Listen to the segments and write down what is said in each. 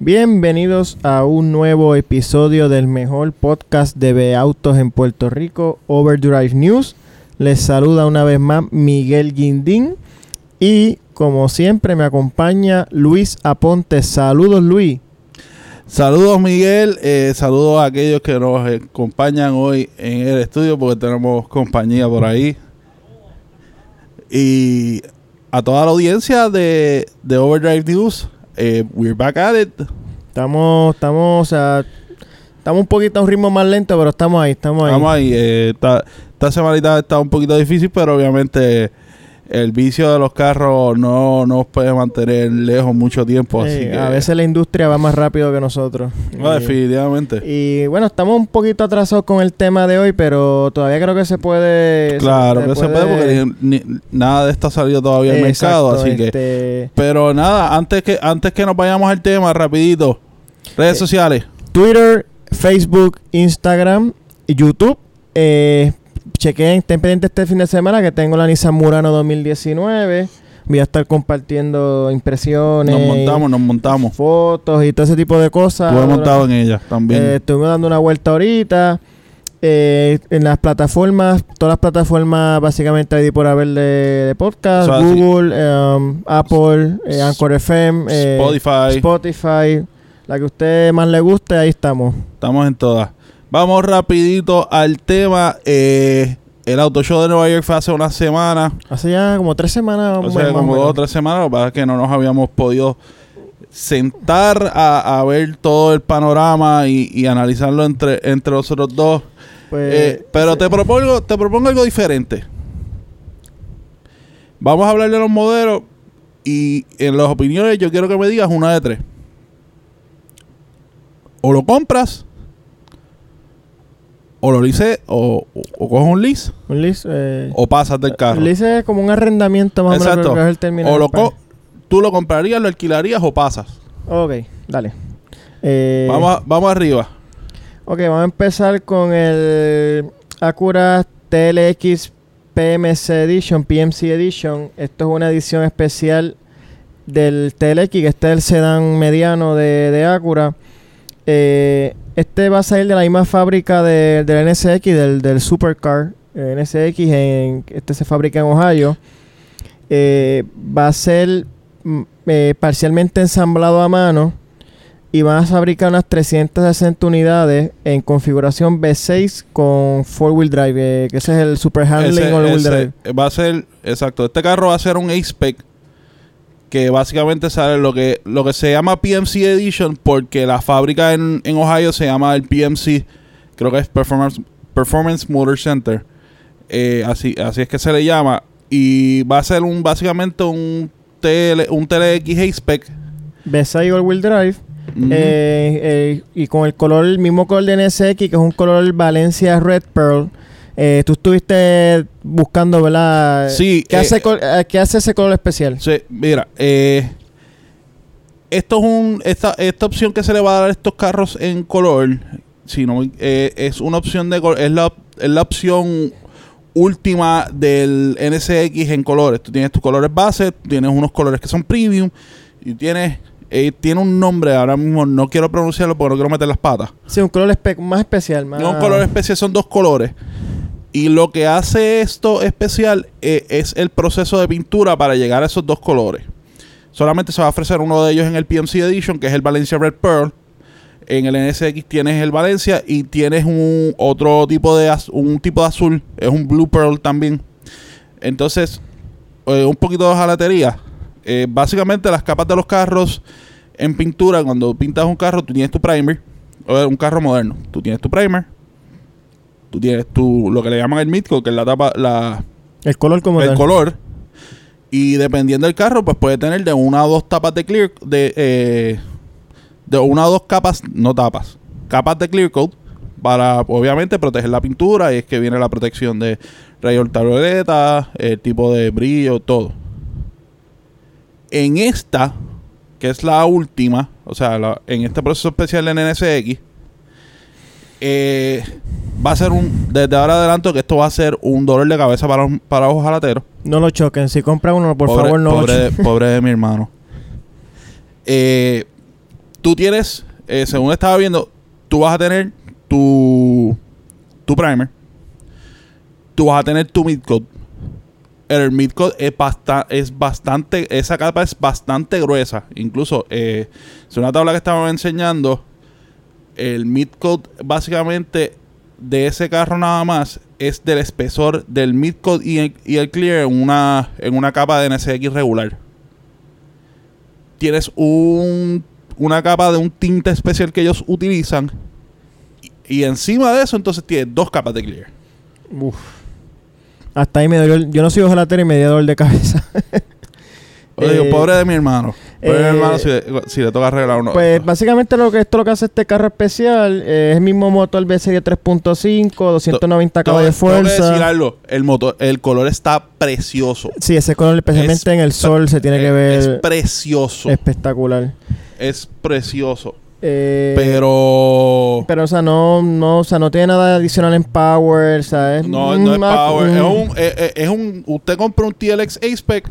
Bienvenidos a un nuevo episodio del mejor podcast de autos en Puerto Rico, Overdrive News. Les saluda una vez más Miguel Guindín y como siempre me acompaña Luis Aponte. Saludos Luis. Saludos Miguel, eh, saludos a aquellos que nos acompañan hoy en el estudio porque tenemos compañía por ahí. Y a toda la audiencia de, de Overdrive News, eh, we're back at it. Estamos, estamos, o sea, estamos un poquito a un ritmo más lento, pero estamos ahí, estamos ahí. Estamos ahí. Eh, esta, esta semanita está un poquito difícil, pero obviamente el vicio de los carros no nos puede mantener lejos mucho tiempo. así que, a veces la industria va más rápido que nosotros. No, Y- definitivamente. Y bueno, estamos un poquito atrasados con el tema de hoy, pero todavía creo que se puede. Claro que se puede porque ni- ni- nada de esto ha salido todavía al mercado, así que... este, Pero nada, antes que antes que nos vayamos al tema, rapidito. Redes Eh, sociales. Twitter, Facebook, Instagram y YouTube. Eh, chequen, estén pendientes este fin de semana que tengo la Nissan Murano 2019. Voy a estar compartiendo impresiones, Nos montamos, nos montamos. fotos y todo ese tipo de cosas. Estuve montado en ella también. Eh, estuvimos dando una vuelta ahorita. Eh, en las plataformas, todas las plataformas básicamente hay por haber de, de podcast. Google, um, Apple, eh, Anchor FM, eh, Spotify. Spotify, la que a usted más le guste, ahí estamos. Estamos en todas. Vamos rapidito al tema. Eh, el Auto Show de Nueva York fue hace una semana. Hace ya como tres semanas. O sea, más como dos o tres semanas. Lo que pasa es que no nos habíamos podido sentar a, a ver todo el panorama y, y analizarlo entre, entre nosotros dos. Pues, Eh, pero sí. te propongo, te propongo algo diferente. Vamos a hablar de los modelos y en las opiniones yo quiero que me digas una de tres. O lo compras, o lo lease, o, o, o coges un lease, Un lease, eh, o pasas del carro. un lease es como un arrendamiento más o menos. Exacto. el O lo co- tú lo comprarías, lo alquilarías o pasas. Ok, dale. Eh, Vamos, vamos arriba. Ok, vamos a empezar con el Acura TLX PMC Edition, PMC Edition. Esto es una edición especial del TLX, que este es el sedán mediano de, de Acura. Eh, este va a salir de la misma fábrica de- del NSX, del, del Supercar eh, NSX. En, este se fabrica en Ohio. Eh, va a ser mm, eh, parcialmente ensamblado a mano y van a fabricar unas 360 unidades en configuración V6 con 4-wheel drive, eh, que ese es el super handling all-wheel ese drive. va a ser, exacto, este carro va a ser un A-Spec que básicamente sale lo que lo que se llama PMC Edition porque la fábrica en, en Ohio se llama el PMC, creo que es Performance, Performance Motor Center, Eh, así, así es que se le llama y va a ser un básicamente un TL, un TLX A-Spec V6 all-wheel drive. Eh, eh, y con el color, el mismo color de NSX, que es un color Valencia Red Pearl. Eh, tú estuviste buscando, ¿verdad? Sí, ¿Qué, eh, hace, eh, ¿Qué hace ese color especial? Sí, mira, eh, esto es un esta, esta opción que se le va a dar a estos carros en color, si no, eh, es una opción de color, es la, es la opción última del NSX en colores. Tú tienes tus colores base, tienes unos colores que son premium y tienes eh, tiene un nombre ahora mismo no quiero pronunciarlo porque no quiero meter las patas. Sí, un color espe- más especial. Más... No un color especial, son dos colores. Y lo que hace esto especial eh, es el proceso de pintura para llegar a esos dos colores. Solamente se va a ofrecer uno de ellos en el PMC Edition, que es el Valencia Red Pearl. En el NSX tienes el Valencia y tienes un otro tipo de un tipo de azul, es un Blue Pearl también. Entonces, eh, un poquito de jalatería. Eh, básicamente las capas de los carros en pintura, cuando pintas un carro, tú tienes tu primer, o un carro moderno, tú tienes tu primer, tú tienes tu lo que le llaman el midcoat, que es la tapa, la, El color como el tal. color. Y dependiendo del carro, pues puede tener de una o dos tapas de clear, de, eh, de una o dos capas, no tapas, capas de clear coat para obviamente proteger la pintura y es que viene la protección de rayos ultravioleta, el tipo de brillo, todo. En esta, que es la última, o sea, la- en este proceso especial en NSX, eh, va a ser un, desde ahora adelanto que esto va a ser un dolor de cabeza para, los- para los jalateros. No lo choquen. Si compra uno, por Pobre- favor, no pobre, lo de, pobre de mi hermano. Eh, tú tienes, eh, según estaba viendo, tú vas a tener tu, tu primer, tú vas a tener tu midcoat. El midcoat es, basta- es bastante, esa capa es bastante gruesa. Incluso, eh, es una tabla que estaba enseñando. El midcoat, básicamente, de ese carro nada más, es del espesor del midcoat y el, y el clear en una, en una capa de NSX regular. Tienes un, una capa de un tinte especial que ellos utilizan. Y, encima de eso, entonces tienes dos capas de clear. Uf. Hasta ahí me el- Yo no soy ojolatero y me dio dolor de cabeza. Yo digo, Eh, pobre de mi hermano. Pobre de mi eh, hermano si, le- si le toca arreglar uno. Pues básicamente lo que esto lo que hace este carro especial eh, es el mismo motor V6 de 3.5, 290 Tengo- caballos de tengo que decir fuerza. algo. El motor, el color está precioso. Sí, ese color especialmente Es en el sol se tiene que Es- Es ver precioso. espectacular. Es precioso. Eh, Pero. pero o sea, no no, o sea, no tiene nada adicional en power, o sea, es No, no es power. Es un- es, un. Usted compra un TLX A-Spec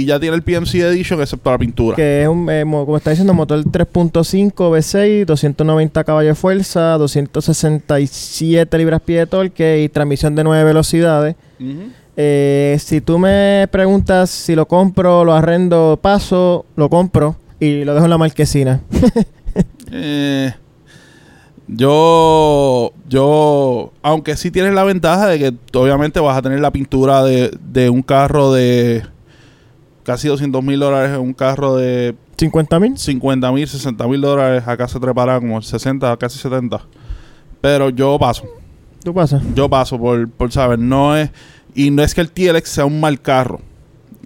y ya tiene el PMC Edition, excepto la pintura. que es un, eh, mo- como está diciendo, motor 3.5 V6, 290 caballos de fuerza, 267 libras-pie de torque y transmisión de 9 velocidades. Eh, si tú me preguntas si lo compro, lo arrendo, paso, lo compro y lo dejo en la marquesina. Eh, yo, yo, aunque sí tienes la ventaja de que obviamente vas a tener la pintura de, de un carro de casi 200 mil dólares en un carro de ¿50 mil? 50 mil, 60 mil dólares. Acá se trepará como 60, casi 70. Pero yo paso, ¿Tú pasas? yo paso por, por saber, no es, y no es que el TLX sea un mal carro.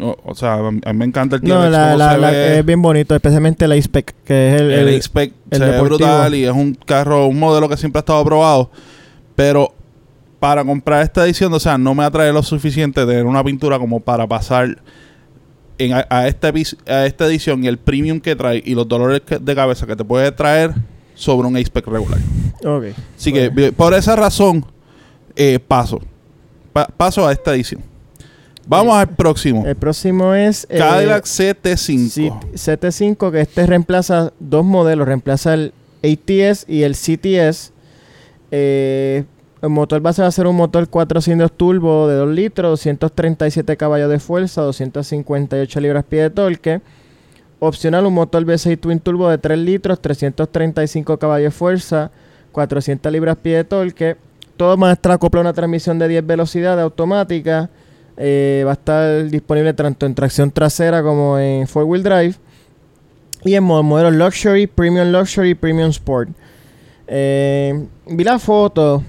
O, o sea, a mí me encanta el TLX. No, la, la- ve. es bien bonito, especialmente el A-Spec, que es el... El, el- A-Spec se ve brutal y es un carro, un modelo que siempre ha estado aprobado. Pero para comprar esta edición, o sea, no me atrae lo suficiente tener una pintura como para pasar en, a, a esta, a esta edición y el premium que trae y los dolores que- de cabeza que te puede traer sobre un A-Spec regular. Ok. Así que por esa razón, eh, paso. Pa- paso a esta edición. Vamos al próximo. El próximo es... eh, Cadillac CT5. C- CT5, que este reemplaza dos modelos, reemplaza el ATS y el CTS. Eh, el motor base va a ser un motor 4 cilindros turbo de 2 litros, 237 caballos de fuerza, 258 libras-pie de torque. Opcional, un motor V6 Twin Turbo de 3 litros, 335 caballos de fuerza, 400 libras-pie de torque. Todo va a estar acoplado a una transmisión de 10 velocidades automática. Eh, va a estar disponible tanto en tracción trasera como en four wheel drive. Y en mo- modelos Luxury, Premium Luxury, Premium Sport. Eh, vi la foto.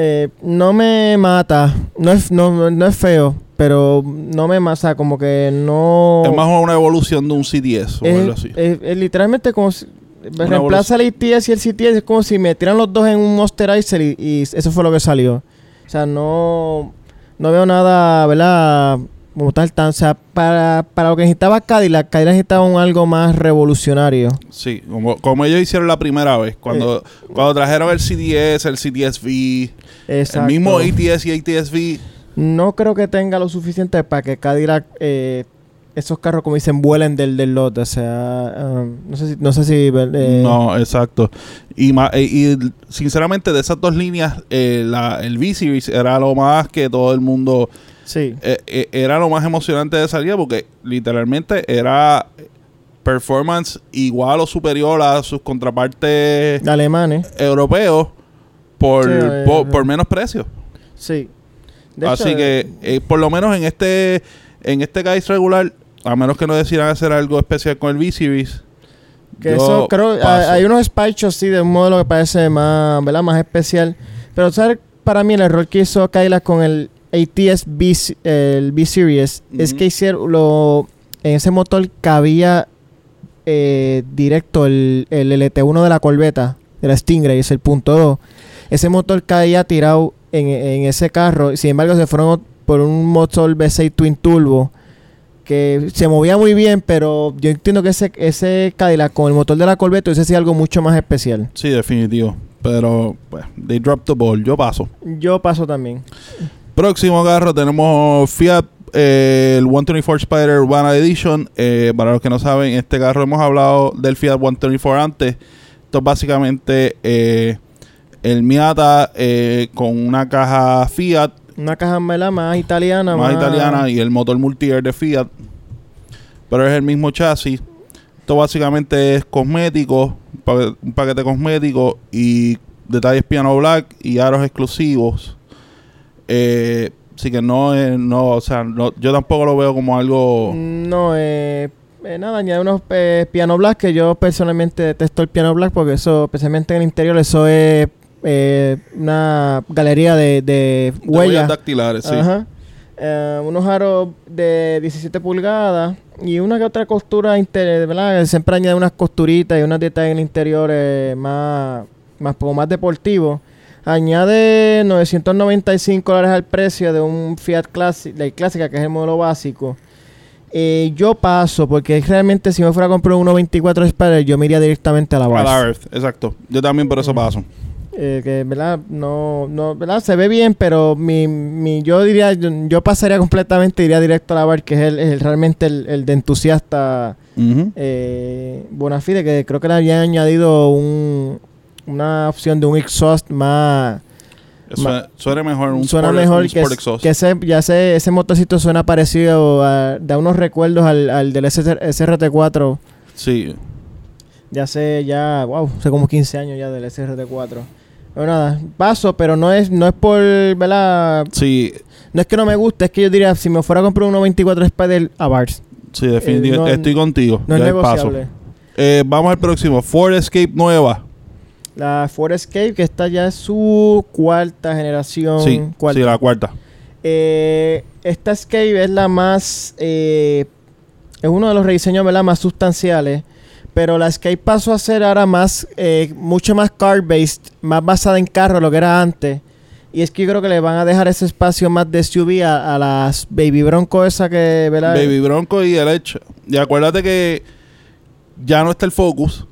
Eh, no me mata. No es, no, no es feo. Pero no me mata. Como que no. Es más una evolución de un CTS o Es- algo así. es- es literalmente como si. Una reemplaza el ITS y el CTS. Es como si me tiran los dos en un Mosterizer y, y eso fue lo que salió. O sea, no. No veo nada, ¿verdad? Como tal, tan. O sea, para, para lo que necesitaba Cadillac, Cadillac necesitaba un algo más revolucionario. Sí, como, como ellos hicieron la primera vez. Cuando, cuando trajeron el CDS, el CTSV, Exacto. el mismo ATS y ATSV. No creo que tenga lo suficiente para que Cadillac, eh, esos carros, como dicen, vuelen del, del lote. O sea, um, no sé si. No sé si eh, no, exacto. Y, eh, y sinceramente, de esas dos líneas, eh, la, el V-Series era lo más que todo el mundo. Sí. eh, eh, era lo más emocionante de salir porque literalmente era performance igual o superior a sus contrapartes alemanes. europeos por, Sí, eh, por, eh. por menos precio. Sí. De Así hecho, que, por lo menos en este en este guys regular, a menos que no decidan hacer algo especial con el V-Series, Que yo eso creo paso. hay, unos spikes sí de un modelo que parece más, ¿verdad? más especial. Pero ¿sabes? para mí el error que hizo Cadillac con el ATS B, el B Series es que hicieron lo en ese motor cabía eh, directo el, el LT1 de la Corvette, de la Stingray, es el punto 2. Ese motor caía tirado en, en ese carro. Sin embargo, se fueron por un motor V6 Twin Turbo que se movía muy bien, pero yo entiendo que ese, ese Cadillac con el motor de la Corvette ese sí algo mucho más especial. Sí, definitivo. Pero, pues, they dropped the ball. Yo paso. Yo paso también. Próximo carro tenemos Fiat eh, el 124 Spider Urbana Edition. Eh, para los que no saben, este carro hemos hablado del Fiat 124 antes. Esto es básicamente eh, el Miata con una caja Fiat Una caja ¿verdad? más italiana. más italiana y el motor multi-air de Fiat. Pero es el mismo chasis. Esto básicamente es cosmético, un paquete cosmético y detalles piano black y aros exclusivos. Eh, así que no, es- no, o sea, no- yo tampoco lo veo como algo. No, eh, eh, nada, añade unos eh, piano black que yo personalmente detesto el piano black porque eso, especialmente en el interior, eso es eh, una galería de, de de huellas. dactilares, sí. Ajá. Eh, unos aros de 17 pulgadas y una que otra costura inter, ¿verdad? Siempre añade unas costuritas y unos detalles en el interior eh, más, más, como más deportivos. Añade 995 dólares al precio de un Fiat Classic, de Clásica, que es el modelo básico. Eh, yo paso, porque realmente si me fuera a comprar un 1.24 Spider, yo me iría directamente a la A base. la Earth, exacto. Yo también por eso paso. Eh, que verdad no no verdad se ve bien pero mi, mi yo diría yo, yo pasaría completamente iría directo a la bar que es el, el- realmente el, el de entusiasta eh, Bonafide que creo que le habían añadido un, una opción de un exhaust más Suena, suena mejor un suena Sport- mejor un que, Sport es- Exhaust. que ese ya ese, ese motorcito suena parecido a, da unos recuerdos al, al del SR SRT4 Sí. ya sé, ya, wow, hace como 15 años ya del SRT4. Pero nada, paso, pero no es, no es por, ¿verdad? Sí, No es que no me guste, es que yo diría, si me fuera a comprar un 1.24 Spider a Bars, sí, definitivamente. no- Estoy contigo. no es Ya paso. negociable. Eh, vamos al próximo. Ford Escape nueva. La Ford Escape, que esta ya es su cuarta generación. Sí, cuarta. sí, la cuarta. Eh, esta Escape es la más, eh, es uno de los rediseños, ¿verdad? Más sustanciales. Pero la Escape pasó a ser ahora más, eh, mucho más car-based, más basada en carro, lo que era antes. Y es que yo creo que le van a dejar ese espacio más de SUV a, a las Baby Bronco esa que, ¿verdad? Baby Bronco y el Edge. Y acuérdate que ya no está el Focus.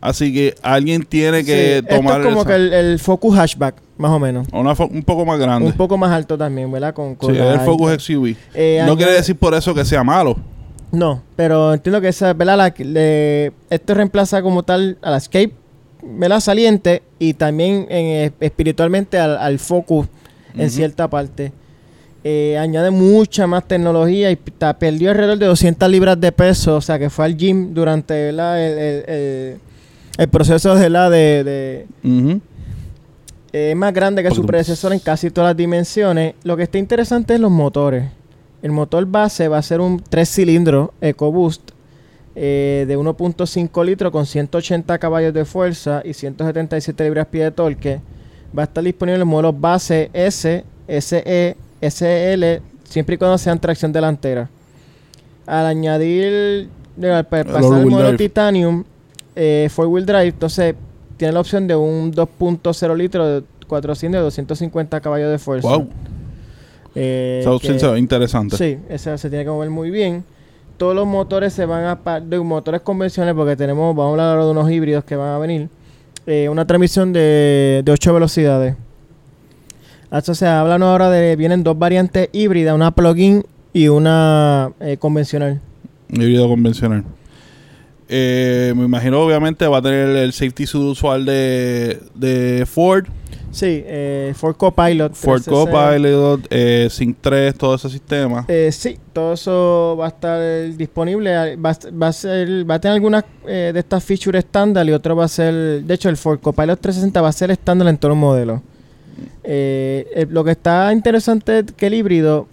Así que alguien tiene que Sí, tomar Esto es como esa- que el, el Focus Hatchback, más o menos. una un poco más grande. Un poco más alto también, ¿verdad? Con, con Sí, el Focus. XUV. Eh, no quiere decir por eso que sea malo. No, pero entiendo que esa, ¿verdad? La, le- esto reemplaza como tal a la Escape, ¿verdad? Saliente y también en, eh, espiritualmente al, al Focus en cierta parte. Eh, añade mucha más tecnología y perdió alrededor de 200 libras de peso, o sea que fue al gym durante ¿verdad? El, el- el- el proceso de la de, de- Ujú. eh, es más grande que su predecesor en casi todas las dimensiones. Lo que está interesante es los motores. El motor base va a ser un 3 cilindros EcoBoost eh, de 1.5 litros con 180 caballos de fuerza y 177 libras-pie de torque. Va a estar disponible en modelos base S, SE, SL, siempre y cuando sean tracción delantera. Al añadir, digo, al pasar el modelo. Titanium, eh, four wheel drive, entonces tiene la opción de un 2.0 litros de 400 de 250 caballos de fuerza. Wow. Eh, Esa opción que- se ve interesante. Sí, esa se tiene que mover muy bien. Todos los motores se van a... pa- De motores convencionales, porque tenemos... Vamos a hablar ahora de unos híbridos que van a venir. Eh, una transmisión de, de 8 velocidades. Esto se hablan ahora de... Vienen dos variantes híbridas, una plug-in y una eh, convencional. Híbrido convencional. Eh, me imagino, obviamente, va a tener el safety suit usual de, de Ford. Sí, eh, Ford Copilot. Ford 360. Copilot, eh, Sync 3, todo ese sistema. Eh, sí, todo eso va a estar disponible. Va, a- va a ser, va a tener algunas eh, de estas features estándar y otro va a ser, de hecho, el Ford Copilot 360 va a ser estándar en todos los modelos. Eh, lo que está interesante es que el híbrido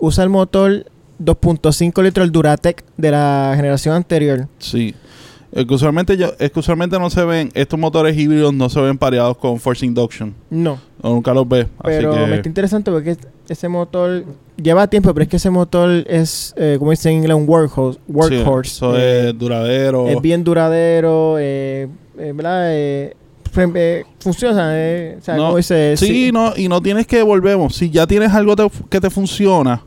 usa el motor 2.5 litros el Duratec de la generación anterior. Sí. Es que usualmente, yo, es que usualmente no se ven, estos motores híbridos no se ven pareados con Force Induction. No, O nunca los ves. pero así me que, está interesante porque es- ese motor lleva tiempo, pero es que ese motor es, eh, como dicen en inglés, un workhorse. sí, workhorse. eso Eh, es duradero. Es bien duradero, eh, eh, ¿verdad? Eh, eh, funciona, eh, o sea, No, como dice, Sí, no, y no tienes que volvemos. Si ya tienes algo te- que te funciona,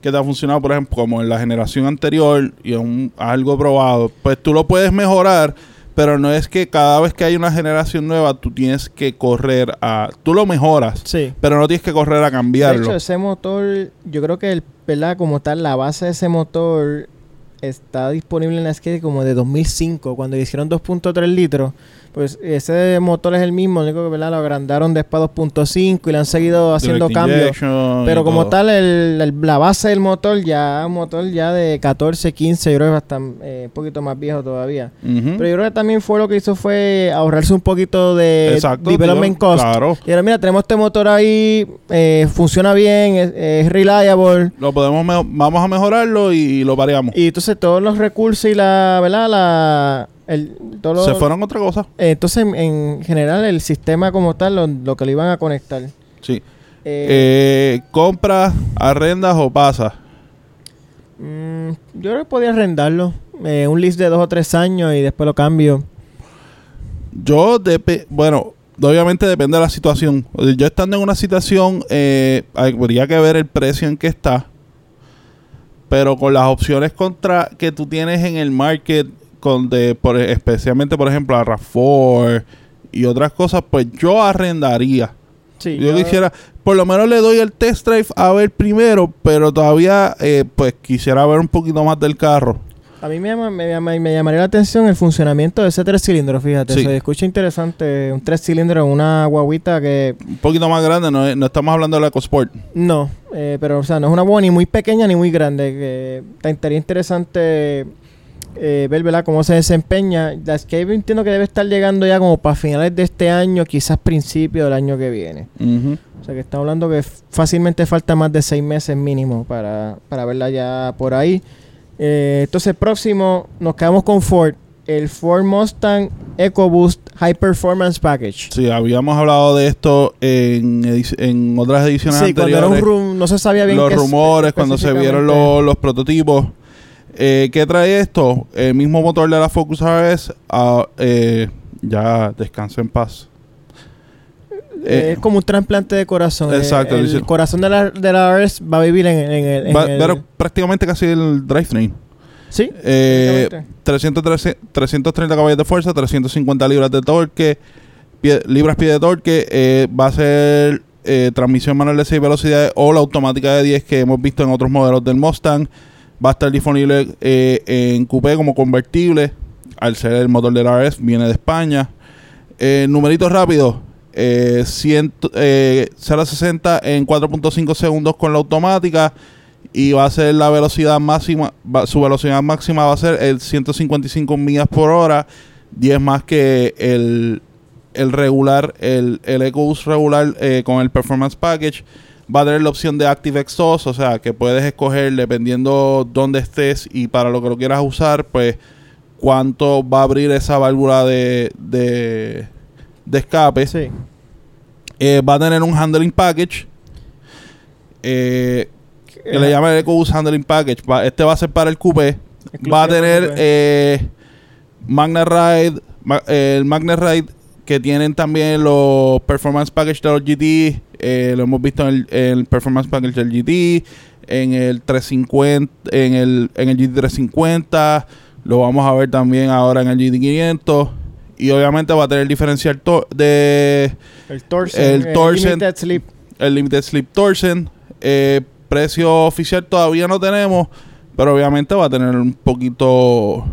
que te ha funcionado, por ejemplo, como en la generación anterior y es un- algo probado, pues tú lo puedes mejorar, pero no es que cada vez que hay una generación nueva tú tienes que correr a... Tú lo mejoras, Sí. pero no tienes que correr a De cambiarlo. hecho, ese motor, yo creo que el, ¿verdad? Como tal, la base de ese motor está disponible en la skate como de 2005, cuando hicieron 2.3 litros. Pues ese motor es el mismo, lo único que ¿verdad? lo agrandaron después a 2.5 y le han seguido haciendo Direct cambios. y Pero como todo. tal, el, el- la base del motor ya un motor ya de 14, 15, yo creo que es bastante, eh, un poquito más viejo todavía. Pero yo creo que también fue lo que hizo fue ahorrarse un poquito de Exacto, development cost. Claro. Y ahora, mira, tenemos este motor ahí, eh, funciona bien, es, es reliable. Lo podemos vamos a mejorarlo y lo variamos. Y entonces todos los recursos y la, ¿verdad? La, el, todo lo- Se fueron a otra cosa. eh, entonces, en, en general, el sistema como tal, lo, lo que le iban a conectar. Sí. Eh, Eh, compras, arrendas o pasas. mm, yo creo que podía arrendarlo. eh, un list de dos o tres años y después lo cambio. Yo, bueno, obviamente depende de la situación. Yo estando en una situación, eh, habría que ver el precio en que está. Pero con las opciones contra que tú tienes en el market, con de, por, especialmente por ejemplo a RAV4 y otras cosas, pues yo arrendaría. Sí, yo quisiera, por lo menos le doy el test drive a ver primero, pero todavía eh, pues quisiera ver un poquito más del carro. A mí me, llama- me, me llamaría la atención el funcionamiento de ese tres cilindros, fíjate. Sí. Se escucha interesante un tres cilindros una guaguita que Un poquito más grande, no, no estamos hablando de la EcoSport. no, eh, pero o sea, no es una guagua ni muy pequeña ni muy grande. Que te- estaría interesante eh, ver ¿verdad? cómo se desempeña. La Escape entiendo que debe estar llegando ya como para finales de este año, quizás principios del año que viene. O sea que estamos hablando que fácilmente falta más de seis meses mínimo para, para verla ya por ahí. Eh, entonces, próximo nos quedamos con Ford. El Ford Mustang EcoBoost High Performance Package. Sí, habíamos hablado de esto en, en otras ediciones Sí, cuando era un no se sabía bien los rumores, cuando se vieron los, los prototipos. Eh, ¿Qué trae esto? El mismo motor de la Focus RS. ah, eh, ya descansa en paz. Eh, Eh, es como un trasplante de corazón. Exacto, El, corazón de la, de la RS va a vivir en, en el. en va- el- pero prácticamente casi el drivetrain. sí. Eh, exactamente. 313 330 caballos de fuerza, 350 libras de torque, pie- libras pie de torque. va a ser transmisión manual de 6 velocidades o la automática de 10 que hemos visto en otros modelos del Mustang. Va a estar disponible eh, en coupé como convertible. Al ser el motor del RS, viene de España. Eh, numeritos rápidos. Eh, 100, eh, 0 a 60 en 4.5 segundos con la automática y va a ser la velocidad máxima, su velocidad máxima va a ser el 155 millas por hora, 10 más que el, el regular, el, el EcoBoost regular eh, con el Performance Package. Va a tener la opción de Active Exhaust, o sea que puedes escoger dependiendo dónde estés y para lo que lo quieras usar, pues cuánto va a abrir esa válvula de, de, de escape. Sí. Eh, va a tener un handling package. Eh, que le llama el EcoBoost Handling Package. Va- este va a ser para el coupé. Va a tener eh, Magna Ride, ma- eh, el Magna Ride que tienen también los Performance Package de los GT. Eh, lo hemos visto en el, en el Performance Package del GT, en el 350, en el, en el GT 350. Lo vamos a ver también ahora en el GT 500. Y obviamente va a tener el diferencial to- de El Torsen. el. Limited Slip. el Limited Slip Torsen. Eh, precio oficial todavía no tenemos, pero obviamente va a tener un poquito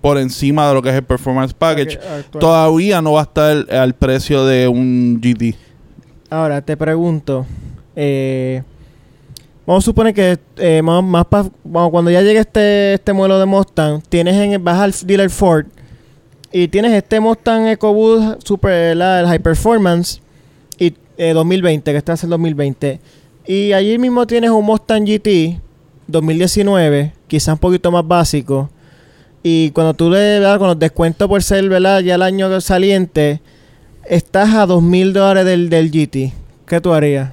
por encima de lo que es el Performance Package. Todavía no va a estar al precio de un GT. Ahora te pregunto, eh, vamos a suponer que eh, cuando ya llegue este, este modelo de Mustang, tienes en vas al dealer Ford y tienes este Mustang EcoBoost Super la, High Performance y eh, 2020 que está en el 2020 y allí mismo tienes un Mustang GT 2019, quizás un poquito más básico. Y cuando tú le das con los descuentos por ser ya el año saliente estás a dos mil dólares del, del GT. ¿Qué tú harías?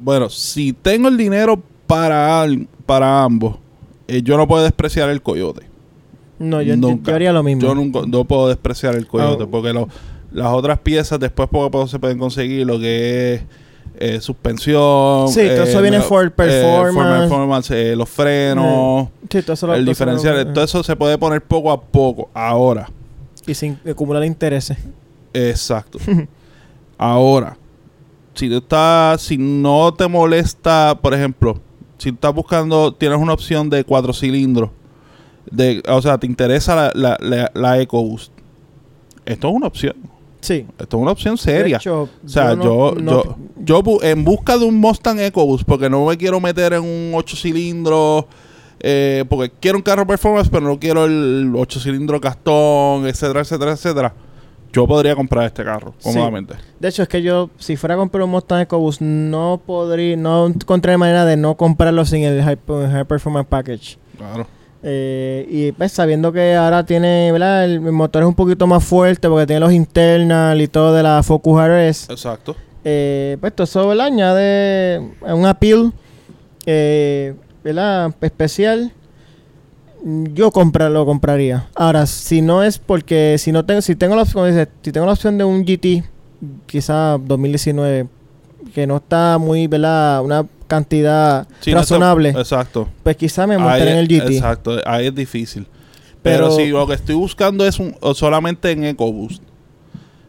Bueno, si tengo el dinero para, al- para ambos, eh, yo no puedo despreciar el coyote. No, yo, Nunca. yo haría lo mismo. Yo nunca, no puedo despreciar el coyote Ah. porque lo- las otras piezas después poco a poco se pueden conseguir lo que es eh, suspensión. Sí, todo eso eh, viene me- Ford eh, Performance. Los frenos, Sí, todo eso lo- el eso diferencial. Todo eso se puede poner poco a poco. Ahora, Y sin acumular intereses. exacto. Ahora, si tú estás, si no te molesta, por ejemplo, si estás buscando, tienes una opción de cuatro cilindros, de, o sea, te interesa la, la, la, la EcoBoost. Esto es una opción. Sí. Esto es una opción seria. hecho, O sea, yo, no- yo, yo bu- en busca de un Mustang EcoBoost, porque no me quiero meter en un 8 cilindros, eh, porque quiero un carro performance, pero no quiero el 8 cilindros castón, etcétera, etcétera, etcétera. Yo podría comprar este carro Sí. cómodamente. De hecho, es que yo, si fuera a comprar un Mustang EcoBoost, no podría, no encontré manera de no comprarlo sin el High, High Performance Package. Claro. Eh, y pues sabiendo que ahora tiene, ¿verdad? El, el motor es un poquito más fuerte porque tiene los internal y todo de la Focus RS. Exacto. Eh, pues todo eso, ¿verdad? Añade un appeal, eh, ¿verdad? Especial. Yo compra, lo compraría. Ahora, si no es porque, si no tengo, si tengo la opción, dice, si tengo la opción de un GT, quizá 2019, que no está muy, ¿verdad? Una cantidad Sí, no razonable, está- exacto. pues quizá me montaré en el GT. Exacto. Ahí es difícil. Pero, Pero- si lo que estoy buscando es un, solamente en EcoBoost.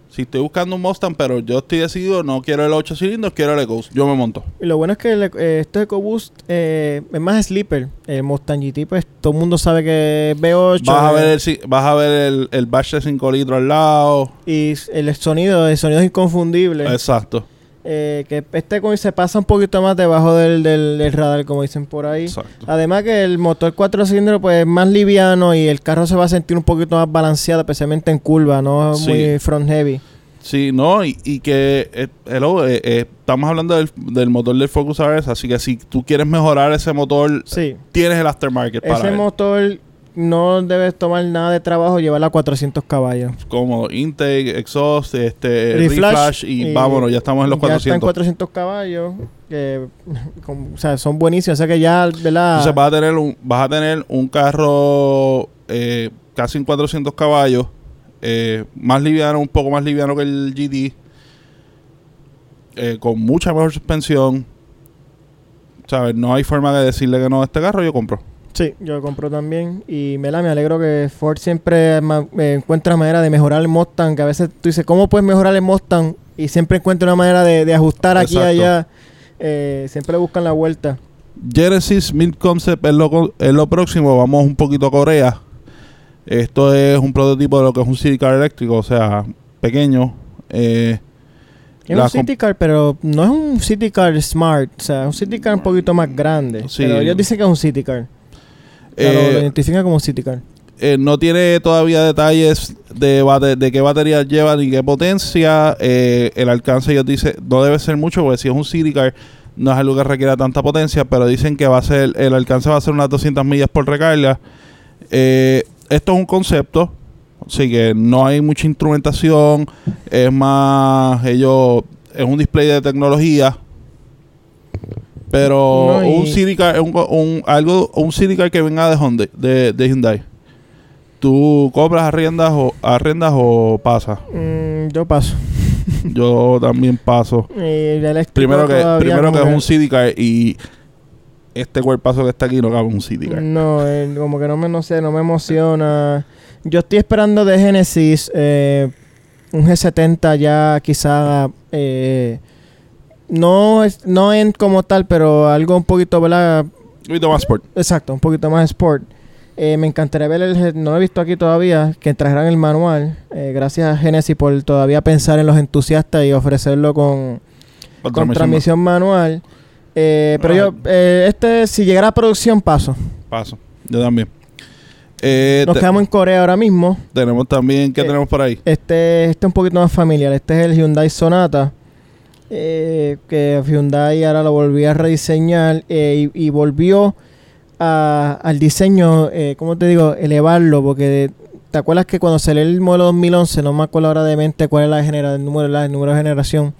Si estoy buscando un Mustang, pero yo estoy decidido, no quiero el 8 cilindros, quiero el EcoBoost. Yo me monto. Y lo bueno es que el, eh, este EcoBoost eh, es más sleeper. El Mustang GT, pues todo el mundo sabe que es V8. Vas a ver el, vas a ver el, el batch de 5 litros al lado. Y el sonido, el sonido es inconfundible. Exacto. Eh, que este como se pasa un poquito más debajo del, del, del radar, como dicen por ahí. Exacto. Además que el motor 4 cilindros pues es más liviano y el carro se va a sentir un poquito más balanceado, especialmente en curva, no es Sí. muy front heavy. Sí, no, y, y que eh, hello, eh, eh, estamos hablando del, del motor del Focus RS, así que si tú quieres mejorar ese motor, Sí. tienes el aftermarket para Ese él. No debes tomar nada de trabajo llevarlo a 400 caballos. Como intake, exhaust, este, Reflash reflash y, y vámonos, ya estamos en los Ya está en 400. 400 caballos. Que, con- o sea, son buenísimos. O sea que ya, ¿verdad? Entonces vas a tener un, vas a tener un carro eh, casi en 400 caballos, eh, más liviano, un poco más liviano que el GT, eh, con mucha mejor suspensión. ¿Sabes? No hay forma de decirle que no a este carro, yo compro. Sí, yo lo compro también. Y ¿verdad? me alegro que Ford siempre ma- eh, encuentra manera de mejorar el Mustang. Que a veces tú dices, ¿cómo puedes mejorar el Mustang? Y siempre encuentra una manera de, de ajustar aquí y allá. Eh, siempre le buscan la vuelta. Genesis Mid Concept es lo, co- es lo próximo. Vamos un poquito a Corea. Esto es un prototipo de lo que es un city car eléctrico, o sea, pequeño. Eh, Es un City Car, pero no es un City Car Smart. O sea, es un City Car un poquito más grande. Sí. Pero ellos dicen que es un City Car. Eh, lo identifican como City Car. Eh, no tiene todavía detalles de, bate- de qué batería lleva ni qué potencia. Eh, el alcance, ellos dicen, no debe ser mucho, porque si es un City Car, no es algo que requiera tanta potencia, pero dicen que va a ser, el alcance va a ser unas 200 millas por recarga. Eh, esto es un concepto, así que no hay mucha instrumentación, es más, ellos, es un display de tecnología. Pero No, y- un City Car un, un- algo, un City Car que venga de Hyundai, de, de Hyundai. ¿Tú compras arriendas o, arriendas o pasas? Mm, yo paso. Yo también paso. Y el eléctrico Primero que, primero que es un City Car y este cuerpazo que está aquí no cabe un City Car. No, eh, como que no me, no sé, no me emociona. Yo estoy esperando de Genesis eh, un G70 ya quizá eh, no es, no en como tal, pero algo un poquito, ¿verdad? Un poquito más sport. Exacto, un poquito más sport. Eh, me encantaría ver el, no lo he visto aquí todavía, que trajeran el manual. Eh, gracias a Genesis por todavía pensar en los entusiastas y ofrecerlo con, Con transmisión. transmisión manual. Eh, pero Ah. yo, este, si llegara a producción, paso. Paso. Yo también. Nos quedamos en Corea ahora mismo. tenemos también, ¿qué tenemos por ahí? Este, este es un poquito más familiar. Este es el Hyundai Sonata. Eh, que Hyundai ahora lo volvió a rediseñar eh, y, volvió a- al diseño, eh, ¿cómo te digo? Elevarlo. Porque te acuerdas que cuando salió el modelo 2011, no me acuerdo ahora de mente cuál es la genera, el, número, de generación.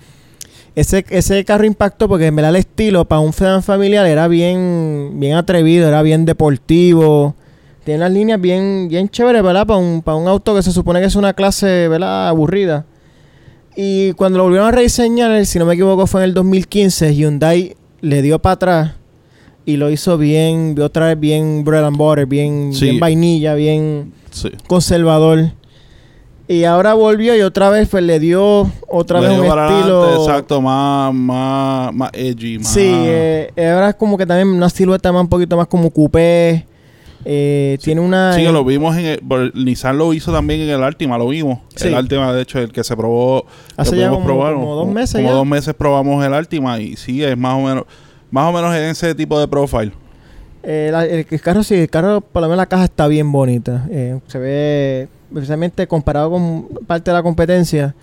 Ese, ese carro impactó porque en verdad el estilo para un sedán familiar era bien, bien atrevido, era bien deportivo. Tiene las líneas bien, bien chéveres. Para un, para un auto que se supone que es una clase, ¿verdad? Aburrida. Y cuando lo volvieron a rediseñar, si no me equivoco, fue en el 2015, Hyundai le dio para atrás y lo hizo bien, otra vez bien bread and butter, bien, Sí. bien vainilla, bien Sí. conservador. Y ahora volvió y otra vez pues le dio otra Le vez dio un para estilo. adelante, exacto, más, más, más edgy, más... Sí, eh, ahora es como que también una silueta más un poquito más como coupé. Eh, Tiene una. Sí, lo vimos en el, Nissan lo hizo también en el Altima, lo vimos. Sí. El Altima, de hecho, el que se probó. Hace ya como- como dos meses Como ya. dos meses probamos el Altima y sí, es más o menos, más o menos en ese tipo de profile. Eh, la- el, el carro sí, el carro, por lo menos la caja está bien bonita. Eh, se ve, especialmente comparado con parte de la competencia.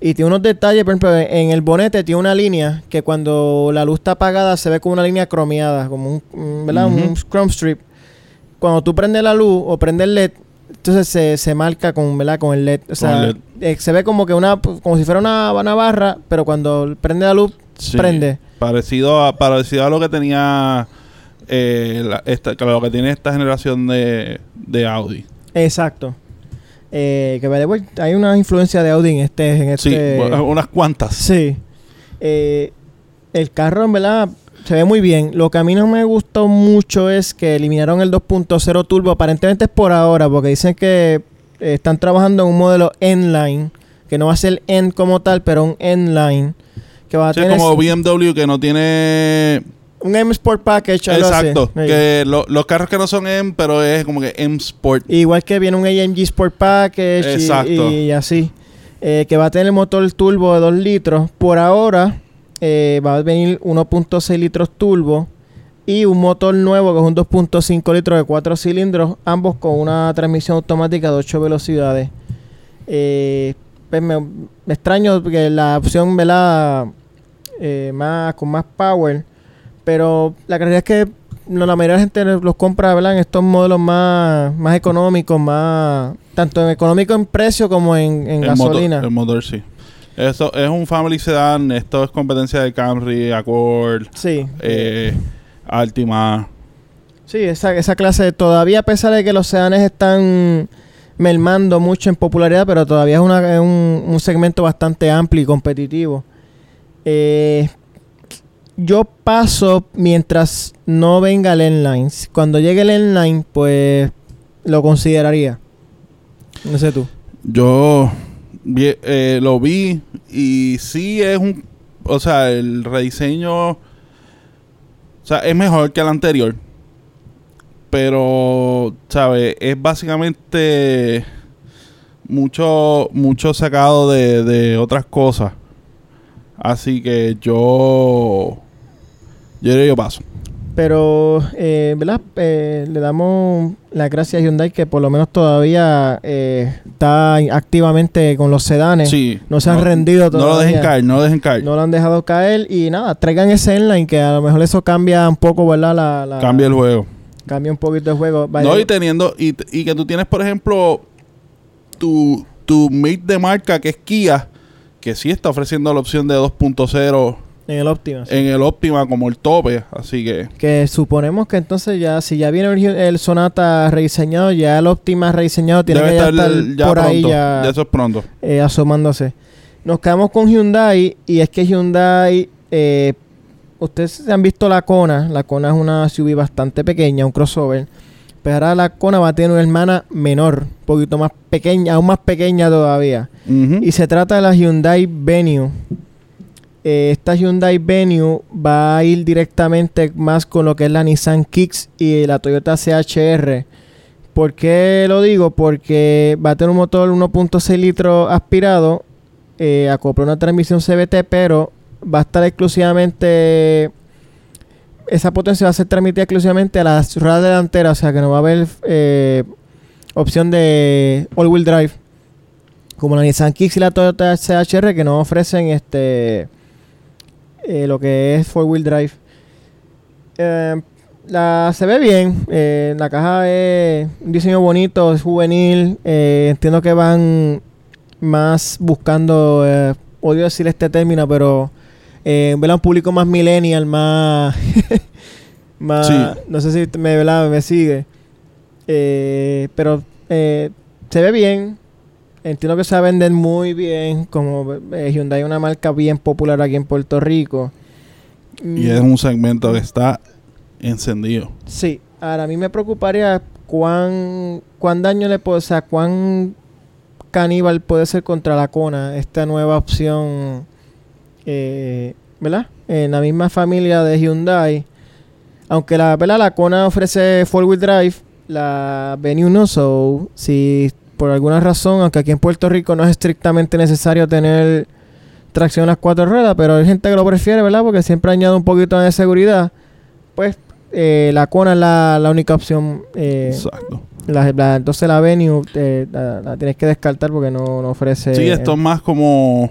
Y tiene unos detalles, por ejemplo, en el bonete tiene una línea que cuando la luz está apagada se ve como una línea cromeada, como un, ¿verdad? Un chrome strip. Cuando tú prendes la luz o prendes el LED, entonces se, se marca con, ¿verdad? con el LED. O sea, eh, se ve como que una, como si fuera una, una barra, pero cuando prende la luz, Sí. prende. Parecido a, parecido a lo que tenía eh, la- esta, lo que tiene esta generación de, de Audi. Exacto. Eh, que way, hay una influencia de Audi en este. En Sí, este bu- unas cuantas. sí. Eh, el carro, en verdad, se ve muy bien. Lo que a mí no me gustó mucho es que eliminaron el 2.0 turbo. Aparentemente es por ahora, porque dicen que eh, están trabajando en un modelo N-Line, que no va a ser N como tal, pero un N-Line. Que va a Sí, tener como BMW que no tiene un M Sport Package. así. Exacto. Que lo- los carros que no son M, pero es como que M Sport. Igual que viene un AMG Sport Package Exacto. Y, así. Eh, que va a tener motor turbo de 2 litros. Por ahora eh, va a venir 1.6 litros turbo y un motor nuevo que es un 2.5 litros de 4 cilindros, ambos con una transmisión automática de 8 velocidades. Eh, pues me, me extraño que la opción, ¿verdad? Eh, más, con más power. Pero la realidad es que no, la mayoría de la gente los compra ¿verdad? en estos modelos más, más económicos, más tanto en económico en precio como en, en el gasolina. Motor, el motor, sí. Esto es un family sedan. Esto es competencia de Camry, Accord, sí, eh, Altima. sí, esa, esa clase todavía a pesar de que los sedanes están mermando mucho en popularidad, pero todavía es, una- es un, un segmento bastante amplio y competitivo. Eh, yo paso mientras no venga el N-Line. Cuando llegue el N-Line, pues lo consideraría. No sé tú. Yo eh, lo vi y sí es un... O sea, el rediseño... O sea, es mejor que el anterior. Pero, ¿sabes? Es básicamente mucho, mucho sacado de, de otras cosas. Así que yo... Yo yo paso. Pero, eh, ¿verdad? Eh, le damos las gracias a Hyundai que por lo menos todavía eh, está activamente con los sedanes. Sí. no se han rendido No lo dejen todavía. caer, no lo dejen caer. No lo han dejado caer. Y nada, traigan ese N-Line que a lo mejor eso cambia un poco, ¿verdad? La, la- Cambia el juego. Cambia un poquito el juego. No, y teniendo, y, y que tú tienes, por ejemplo, tu, tu mate de marca que es Kia, que sí está ofreciendo la opción de 2.0 en el Optima. sí. en el Optima como el tope, así que Que suponemos que entonces ya, si ya viene el, Sonata rediseñado, ya el Optima rediseñado tiene debe que ya estar ya por ahí ya, ya eso es pronto. eh, asomándose. Nos quedamos con Hyundai y es que Hyundai, eh, ustedes han visto la Kona, la Kona es una SUV bastante pequeña, un crossover, pero ahora la Kona va a tener una hermana menor, un poquito más pequeña, aún más pequeña todavía. Y se trata de la Hyundai Venue. Eh, esta Hyundai Venue va a ir directamente más con lo que es la Nissan Kicks y la Toyota CHR. ¿Por qué lo digo? Porque va a tener un motor 1.6 litros aspirado, eh, acopla una transmisión CVT, pero va a estar exclusivamente... Esa potencia va a ser transmitida exclusivamente a las ruedas delanteras, o sea que no va a haber eh, opción de all-wheel drive como la Nissan Kicks y la Toyota CHR que no ofrecen este eh, lo que es four wheel drive Eh, la se ve bien eh, la caja es un diseño bonito es juvenil eh, entiendo que van más buscando odio decir este término pero eh, ¿verdad? un público más millennial más más Sí. no sé si me, ¿verdad? me sigue pero eh, se ve bien entiendo que se va a vender muy bien, como eh, Hyundai es una marca bien popular aquí en Puerto Rico. Y es un segmento que está encendido. Sí, ahora a mí me preocuparía cuán, cuán daño le puede, o sea, cuán caníbal puede ser contra la Kona, esta nueva opción, eh, ¿verdad? En la misma familia de Hyundai. Aunque la, ¿verdad? la Kona ofrece four-wheel drive, la Venue no, so si por alguna razón, aunque aquí en Puerto Rico no es estrictamente necesario tener tracción en las cuatro ruedas, pero hay gente que lo prefiere, ¿verdad? Porque siempre añade un poquito de seguridad. Pues eh, la Kona es la, la única opción. Eh, Exacto. la- la- entonces la Venue eh, la, la tienes que descartar porque no, no ofrece. Sí, esto es más como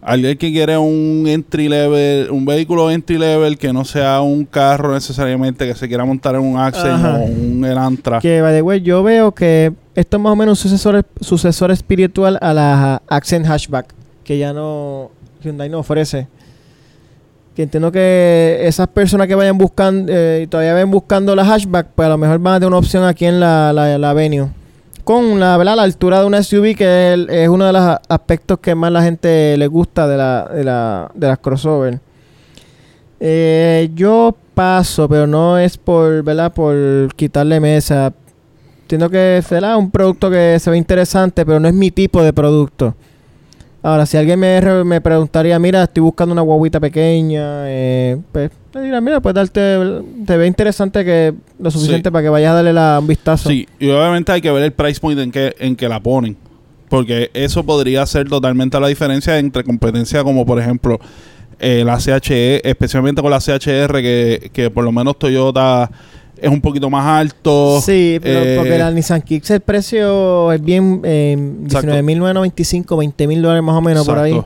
alguien que quiere un entry level, un vehículo entry level que no sea un carro necesariamente que se quiera montar en un Accent Ajá. o un Elantra. Que, by the way, yo veo que esto es más o menos un sucesor, sucesor espiritual a la Accent Hatchback, que ya no Hyundai no ofrece. Que entiendo que esas personas que vayan buscando, eh, y todavía ven buscando la hatchback, pues a lo mejor van a tener una opción aquí en la, la, la Venue. Con la, la altura de una SUV, que es, uno de los aspectos que más la gente le gusta de, la, de, la, de las crossover. Eh, yo paso, pero no es por, ¿verdad? Por quitarle mesa. Entiendo que ¿verdad? un producto que se ve interesante, pero no es mi tipo de producto. Ahora, si alguien me, me preguntaría, mira, estoy buscando una guaguita pequeña, eh, pues le diría, mira, pues darte, te ve interesante que lo suficiente Sí. para que vayas a darle la, un vistazo. Sí, y obviamente hay que ver el price point en que, en que la ponen. Porque eso podría ser totalmente la diferencia entre competencia como por ejemplo eh, la CHE, especialmente con la CHR que, que por lo menos Toyota es un poquito más alto. Sí, pero eh, porque la Nissan Kicks el precio es bien eh, Exacto. 19.995, 20.000 dólares más o menos por ahí,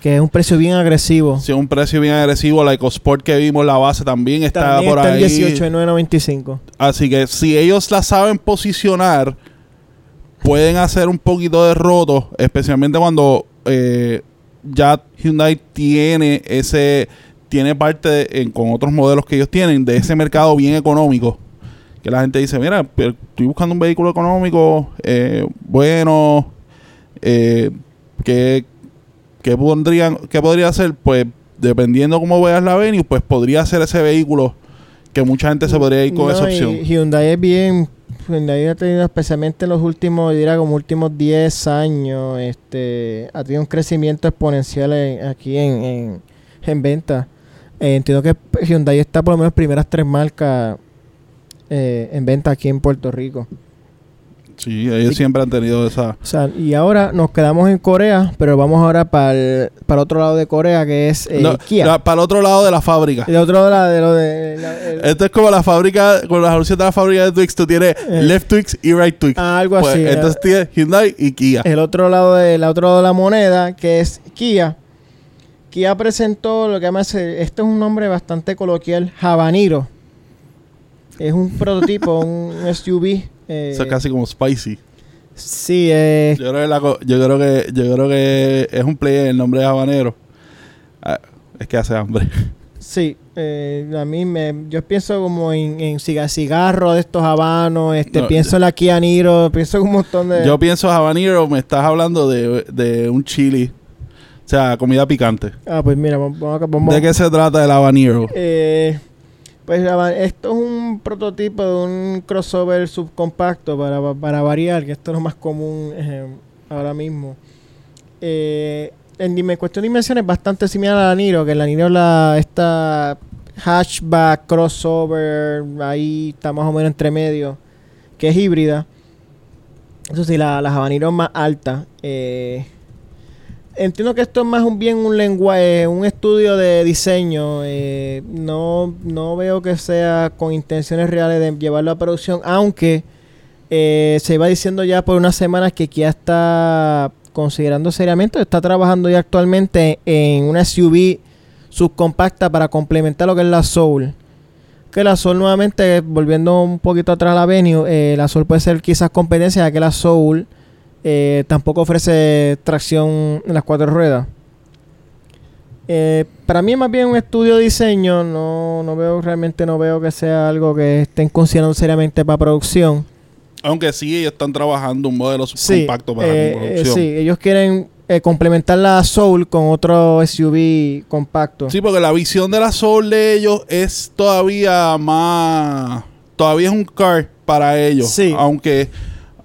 que es un precio bien agresivo. Sí, un precio bien agresivo. La EcoSport que vimos, la base también está También por está ahí. en 18.995. Así que si ellos la saben posicionar, pueden hacer un poquito de roto, especialmente cuando eh, ya Hyundai tiene ese tiene parte de- en- con otros modelos que ellos tienen de ese mercado bien económico. Que la gente dice, mira, estoy buscando un vehículo económico, eh, bueno, eh, ¿qué, qué pondrían, ¿qué podría hacer? Pues dependiendo cómo veas la Venue, pues podría ser ese vehículo que mucha gente se podría ir con No, esa opción. Hyundai es bien. Hyundai ha tenido, especialmente en los últimos, diría como últimos 10 años, este, ha tenido un crecimiento exponencial en- aquí en, en, en venta. Eh, entiendo que Hyundai está por lo menos primeras tres marcas eh, en venta aquí en Puerto Rico. Sí, ellos siempre han tenido esa... O sea, y ahora nos quedamos en Corea, pero vamos ahora para el, para el otro lado de Corea, que es eh, No, Kia. la- para el otro lado de la fábrica. El otro lado de lo de... la- el- Esto es como la fábrica, con la solución de la fábrica de Twix, tú tienes Eh. left Twix y right Twix. algo Pues, así. entonces tienes Hyundai y Kia. el otro lado de el otro lado de la moneda que es Kia Kia presentó lo que ese- esto es un nombre bastante coloquial Habanero es un prototipo un SUV eh, Eso es casi como spicy. sí eh, Yo creo que, la yo creo que, yo creo que es un play el nombre de habanero. Ah, es que hace hambre. sí eh, a mí me yo pienso como en, en ciga- cigarro de estos habanos este No, pienso en la Kia Niro pienso en un montón de Yo pienso habanero, me estás hablando de, de un chili. O sea, comida picante. ah pues mira vamos, vamos, vamos- ¿De qué se trata el habanero? Eh, pues esto es un prototipo de un crossover subcompacto para, para variar, que esto es lo más común eh, ahora mismo. Eh, en cuestión de dimensiones bastante similar a la Niro, que la Niro la esta hatchback crossover ahí está más o menos entre medio, que es híbrida. Eso sí, la, la Habanero más alta. Eh, Entiendo que esto es más un bien un lenguaje, un estudio de diseño. eh, no, no veo que sea con intenciones reales de llevarlo a producción, aunque eh, se iba diciendo ya por unas semanas que Kia está considerando seriamente, está trabajando ya actualmente en una SUV subcompacta para complementar lo que es la Soul. Que la Soul nuevamente, volviendo un poquito atrás a la Venue, eh, la Soul puede ser quizás competencia, ya que la Soul eh, tampoco ofrece tracción en las cuatro ruedas. Eh, para mí es más bien un estudio de diseño, no, no veo realmente no veo que sea algo que estén considerando seriamente para producción. Aunque sí, ellos están trabajando un modelo Sí, compacto para eh, eh, producción. sí, ellos quieren complementar la Soul con otro SUV compacto. Sí, porque la visión de la Soul de ellos es todavía más. Todavía es un car para ellos. Sí. Aunque,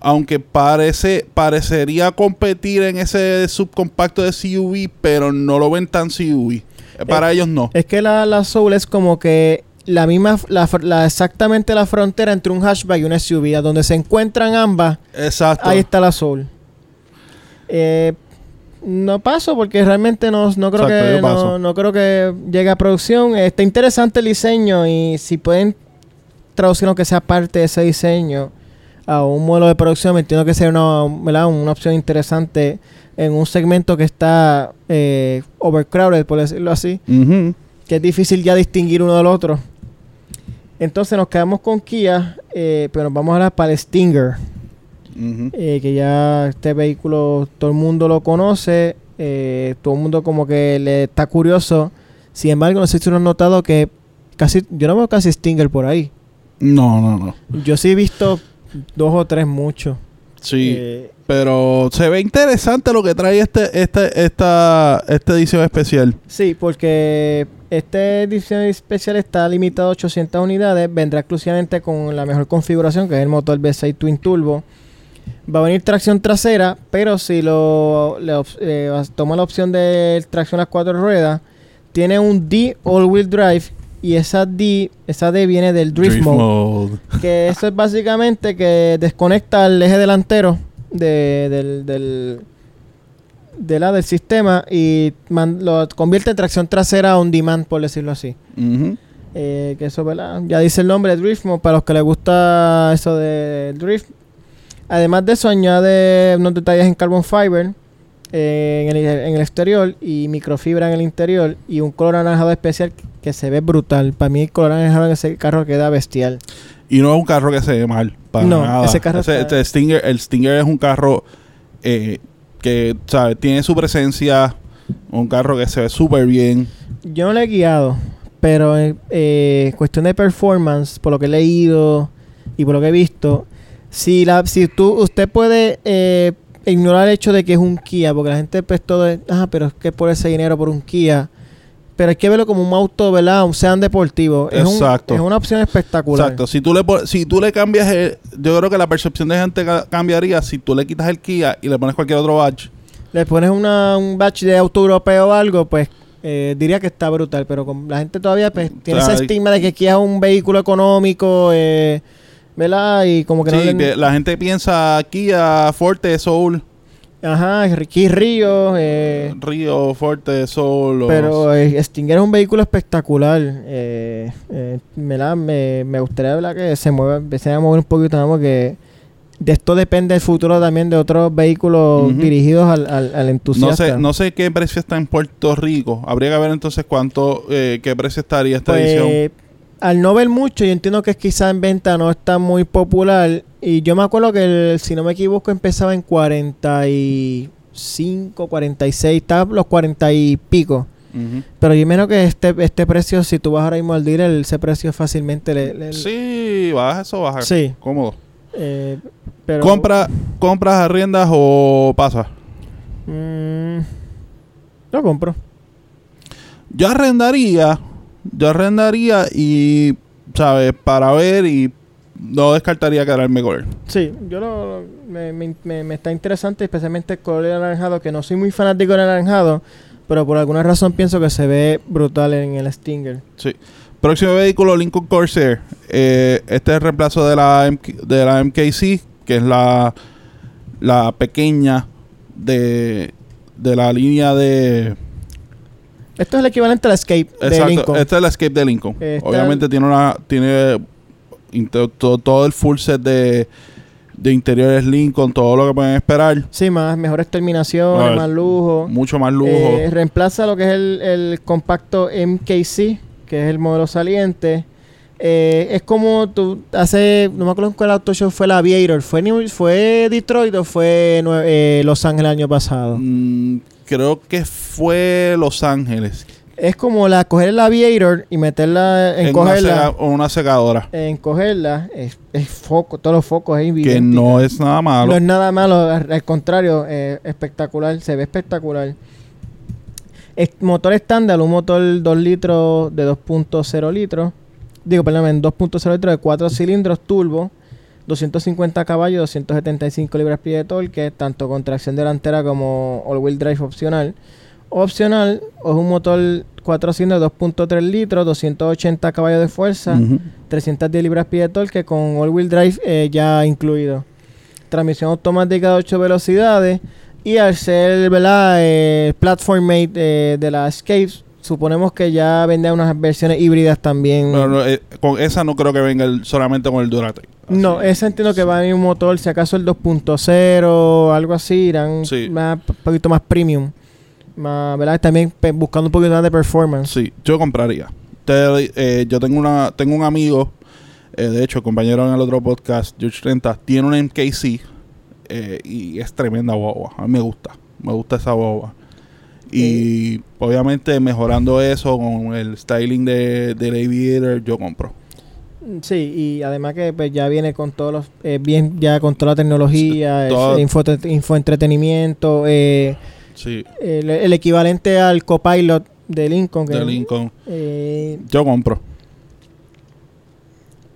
aunque parece, parecería competir en ese subcompacto de SUV, pero no lo ven tan SUV. Eh, Para ellos no. Es que la, la Soul es como que la misma, la, exactamente la frontera entre un hatchback y un SUV, donde se encuentran ambas, Exacto. ahí está la Soul. Eh, no paso porque realmente no, no creo Exacto, que no, no creo que llegue a producción. Está interesante el diseño y si pueden traducir aunque sea parte de ese diseño a un modelo de producción, me entiendo que sería una, ¿verdad? una opción interesante en un segmento que está eh, overcrowded, por decirlo así que es difícil ya distinguir uno del otro. Entonces nos quedamos con Kia, eh, pero nos vamos ahora para el Stinger, eh, que ya este vehículo todo el mundo lo conoce, todo el mundo como que le está curioso. Sin embargo, no sé si lo han notado que casi, yo no veo casi Stinger por ahí. No, no, no. Yo sí he visto dos o tres mucho. Sí. Eh, Pero se ve interesante lo que trae este, este, esta, esta edición especial. Sí, porque esta edición especial está limitado a 800 unidades. Vendrá exclusivamente con la mejor configuración, que es el motor V6 Twin Turbo. Va a venir tracción trasera, pero si lo le eh, toma la opción de tracción a las cuatro ruedas, tiene un D All-Wheel Drive. Y esa D, esa D viene del Drift, Mode. Que eso es básicamente que desconecta el eje delantero de- del, del, de la, del sistema y man- lo convierte en tracción trasera on demand, por decirlo así. Eh, que eso, ¿verdad? Ya dice el nombre Drift Mode para los que les gusta eso de Drift. Además de eso, añade unos detalles en carbon fiber en, el, en el exterior y microfibra en el interior y un color anaranjado especial que se ve brutal. Para mí, el color anaranjado en ese carro queda bestial. Y no es un carro que se ve mal. Para No, nada. ese carro está- este Stinger, el Stinger es un carro eh, que ¿sabes? tiene su presencia. Un carro que se ve súper bien. Yo no le he guiado, pero en eh, cuestión de performance, por lo que he leído y por lo que he visto, si la, si tú, usted puede eh, ignorar el hecho de que es un Kia, porque la gente pues todo es, ah, pero es que por ese dinero por un Kia. Pero hay que verlo como un auto, ¿verdad? Un sedan deportivo. Es, un- es una opción espectacular. Exacto. Si tú le si tú le cambias el, yo creo que la percepción de gente ca- cambiaría si tú le quitas el Kia y le pones cualquier otro badge. Le pones una, un batch de auto europeo o algo, pues eh, diría que está brutal. Pero con la gente todavía pues, tiene sea, ese estigma de que Kia es un vehículo económico, eh, ¿verdad? Y como que no Sí, le- la gente piensa Kia, Forte, Soul, Ajá, Ricky Ríos, eh, Río, Forte, Soul. pero eh, Stinger es un vehículo espectacular. Eh, eh, me, la- me, me gustaría ¿verdad? que se mueva, empecé a mover un poquito, ¿no? porque de esto depende el futuro también de otros vehículos dirigidos al, al, al no entusiasta. sé, no sé qué precio está en Puerto Rico. Habría que ver entonces cuánto, eh, qué precio estaría esta Pues, edición. Al no ver mucho, yo entiendo que quizá en venta no está muy popular. Y yo me acuerdo que, el- si no me equivoco, empezaba en 45, 46, estaba los 40 y pico. Pero yo menos que este, este precio, si tú vas ahora mismo al dealer, ese precio fácilmente le... le- Sí, baja eso, baja. Sí. Cómodo. eh, pero, Compra, ¿Compras, arriendas o pasa? Mm, lo compro. Yo arrendaría, yo arrendaría y, ¿sabes? Para ver y no descartaría quedarme con él. Sí, yo lo, me, me- me- me está interesante, especialmente el color anaranjado, que no soy muy fanático del anaranjado, pero por alguna razón pienso que se ve brutal en el Stinger. Sí. Próximo vehículo, Lincoln Corsair. Eh, este es el reemplazo de la, MK de la MKC, que es la, la pequeña de, de la línea de... Esto es el equivalente al Escape de Exacto, Lincoln. este es el Escape de Lincoln. Está Obviamente tiene una tiene todo el full set de, de interiores Lincoln, todo lo que pueden esperar. Sí, más mejores terminaciones, más lujo. Mucho más lujo. Eh, reemplaza lo que es el, el compacto MKC, que es el modelo saliente. Eh, es como tú hace, no me acuerdo cuál auto show fue el Aviator. ¿Fue, New- fue Detroit o fue eh, Los Ángeles el año pasado? Mm, creo que fue Los Ángeles. Es como la coger el Aviator y meterla en, En una, cogerla. sega- una secadora. En cogerla, es, es foco, todos los focos es Que no es nada malo. No es nada malo, al, al contrario, eh, espectacular, se ve espectacular. Es motor estándar, un motor 2 litros de 2.0 litros. Digo, perdón, en 2.0 litros de 4 cilindros turbo, 250 caballos, 275 libras-pie de torque, tanto con tracción delantera como all-wheel drive opcional. Opcional es un motor 4 cilindros de 2.3 litros, 280 caballos de fuerza, Ujú. 310 libras-pie de torque con all-wheel drive eh, ya incluido. Transmisión automática de 8 velocidades. Y al ser, ¿verdad? Eh, platform mate eh, de la Escape, suponemos que ya vende unas versiones híbridas también. Pero no, eh, con esa no creo que venga el- solamente con el Duratec. No, ese entiendo que va en un motor, si acaso el 2.0, algo así, irán Sí. más, un poquito más premium. Más, ¿verdad? También buscando un poquito más de performance. Sí, yo compraría. Te- eh, yo tengo una tengo un amigo, eh, de hecho, compañero en el otro podcast, George Renta, tiene una MKC eh, y es tremenda boba. A mí me gusta, me gusta esa boba. Y obviamente mejorando eso con el styling de, del Aviator, yo compro. Sí, y además que pues, ya viene con todos los, eh, bien, ya con toda la tecnología, Sí, todo- el info, infoentretenimiento, eh, Sí, el, el equivalente al copilot de Lincoln. que- de Lincoln. eh, Yo compro.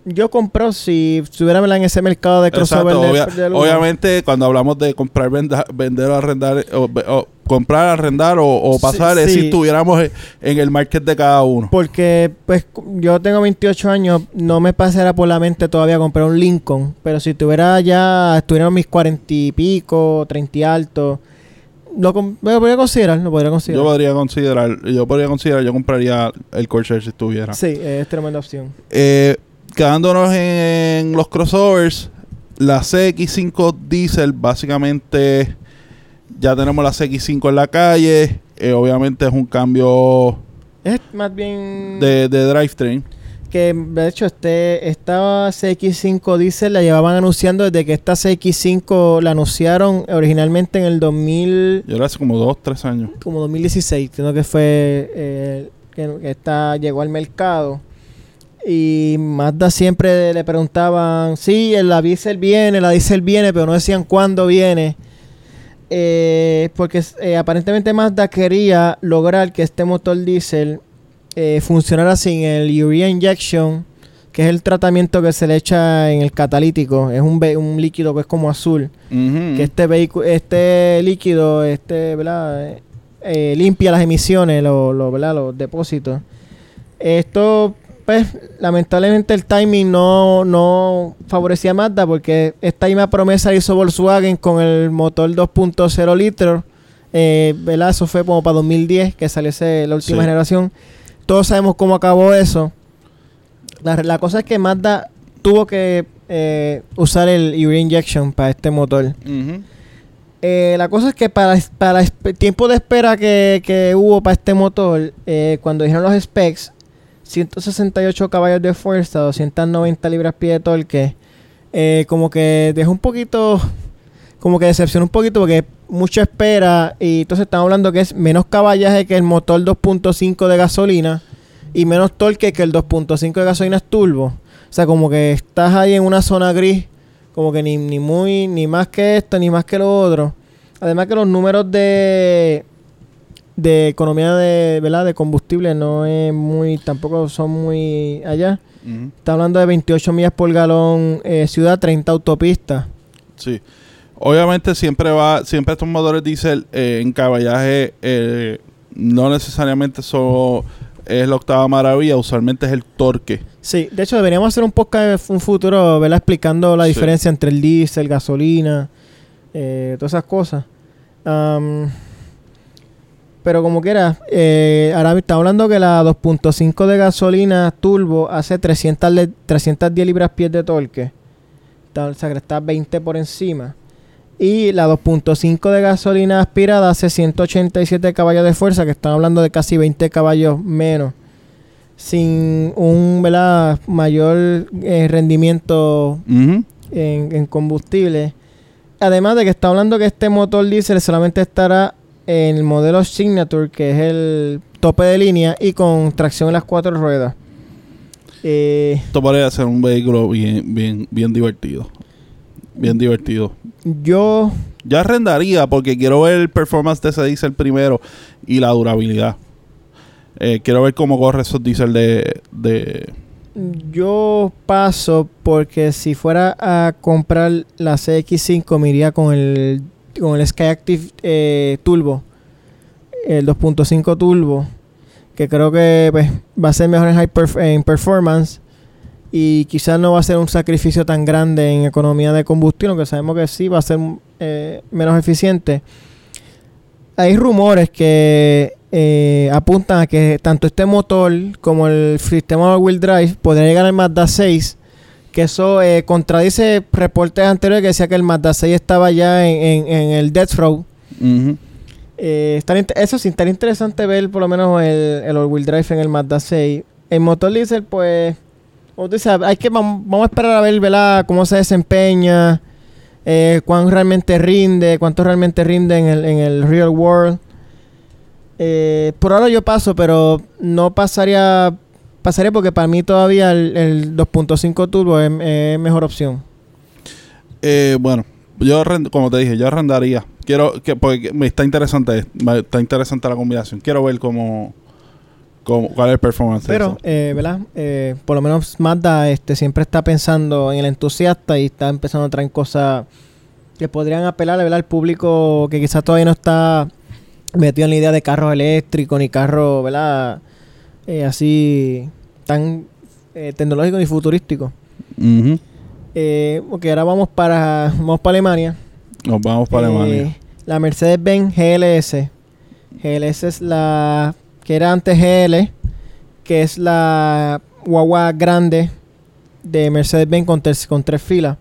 Yo compro si estuviera ¿verdad? en ese mercado de crossover de- obvia- de obviamente cuando hablamos de comprar, venda- vender o arrendar, o, o comprar, arrendar o, o Sí, pasar, es sí. si estuviéramos en, en el market de cada uno. Porque pues yo tengo 28 años, no me pasará por la mente todavía comprar un Lincoln, pero si tuviera ya, estuvieran mis 40 y pico, 30 y alto, lo, lo podría considerar, lo podría Yo considerar. podría considerar, yo podría considerar, yo compraría el Corsair si estuviera. Sí, es tremenda opción. Eh, quedándonos en los crossovers, la CX5 Diesel, básicamente ya tenemos la CX5 en la calle. eh, obviamente es un cambio Es más bien de, de drivetrain. que de hecho este esta CX5 Diesel la llevaban anunciando desde que esta CX5 la anunciaron originalmente en el 2000 Yo era hace como dos, tres años. como 2016, creo que fue eh, que, que esta llegó al mercado. Y Mazda siempre le preguntaban, sí, la diesel viene, la diesel viene, pero no decían cuándo viene. Eh, porque eh, aparentemente Mazda quería lograr que este motor diésel eh, funcionara sin el urea injection, que es el tratamiento que se le echa en el catalítico. Es un, un líquido que es como azul que este vehículo, este líquido, este, ¿verdad? Limpia las emisiones, lo- lo- ¿verdad? los depósitos. Esto, pues, lamentablemente el timing no, no favorecía a Mazda porque esta misma promesa hizo Volkswagen con el motor 2.0 litros. Eh, ¿verdad? Eso fue como para 2010 que salió ese- la última Sí. generación. Todos sabemos cómo acabó eso. La, la cosa es que Mazda tuvo que eh, usar el urea injection para este motor. Eh, la cosa es que para, para el tiempo de espera que, que hubo para este motor, eh, cuando dijeron los specs, 168 caballos de fuerza, 290 libras-pie de torque, eh, como que dejó un poquito, como que decepcionó un poquito porque mucha espera y entonces estamos hablando que es menos caballaje que el motor 2.5 de gasolina y menos torque que el 2.5 de gasolina es turbo. O sea, como que estás ahí en una zona gris, como que ni, ni muy, ni más que esto, ni más que lo otro. Además que los números de de economía de, ¿verdad? de combustible no es muy, tampoco son muy allá. Está hablando de 28 millas por galón eh, ciudad, 30 autopistas. Sí. Obviamente siempre va, siempre estos motores diésel eh, en caballaje eh, no necesariamente son es la octava maravilla, usualmente es el torque. Sí, de hecho deberíamos hacer un podcast un futuro, ¿verdad? Explicando la Sí. diferencia entre el diésel, gasolina, todas esas cosas. Am, pero como quiera, eh, ahora estamos hablando que la 2.5 de gasolina turbo hace 300 le- 310 libras-pies de torque. Está- o sea, que está 20 por encima. Y la 2.5 de gasolina aspirada hace 187 caballos de fuerza, que están hablando de casi 20 caballos menos. Sin un ¿verdad? mayor eh, rendimiento en, en combustible. Además de que está hablando que este motor diésel solamente estará el modelo Signature, que es el tope de línea y con tracción en las cuatro ruedas. Eh, Esto podría ser un vehículo bien, bien, bien divertido. Bien divertido. yo Yo arrendaría porque quiero ver el performance de ese diesel primero y la durabilidad. Eh, quiero ver cómo corre esos diesel de, de... Yo paso porque si fuera a comprar la CX5 me iría con el, con el Skyactiv eh, Turbo, el 2.5 Turbo, que creo que pues, va a ser mejor en, high performance y quizás no va a ser un sacrificio tan grande en economía de combustión, que sabemos que sí va a ser eh, menos eficiente. Hay rumores que eh, apuntan a que tanto este motor como el sistema all-wheel drive podría llegar al Mazda 6, que eso eh, contradice reportes anteriores que decía que el Mazda 6 estaba ya en, en- en el Death Row. Eh, eso sí, estaría interesante ver por lo menos el, el all-wheel drive en el Mazda 6. El motor diesel, pues, hay que, vam- vamos a esperar a ver ¿verdad? cómo se desempeña, eh, cuán realmente rinde, cuánto realmente rinde en el, en el real world. Eh, por ahora yo paso, pero no pasaría, pasaría porque para mí todavía el, el 2.5 turbo es, es mejor opción. Eh, bueno, yo como te dije, yo arrendaría. Quiero que porque me está interesante, me está interesante la combinación. Quiero ver cómo, cómo cuál es el performance. de Pero, eh, ¿verdad? Eh, por lo menos Mazda este, siempre está pensando en el entusiasta y está empezando a traer cosas que podrían apelar ¿verdad? al público que quizás todavía no está metido en la idea de carros eléctricos ni carros, ¿verdad? Eh, así tan eh, tecnológicos ni futurísticos. Ujú. Eh, ahora vamos para, vamos para Alemania. Nos vamos para Alemania. La Mercedes-Benz GLS. GLS es la que era antes GL, que es la guagua grande de Mercedes-Benz con, tres- con tres filas.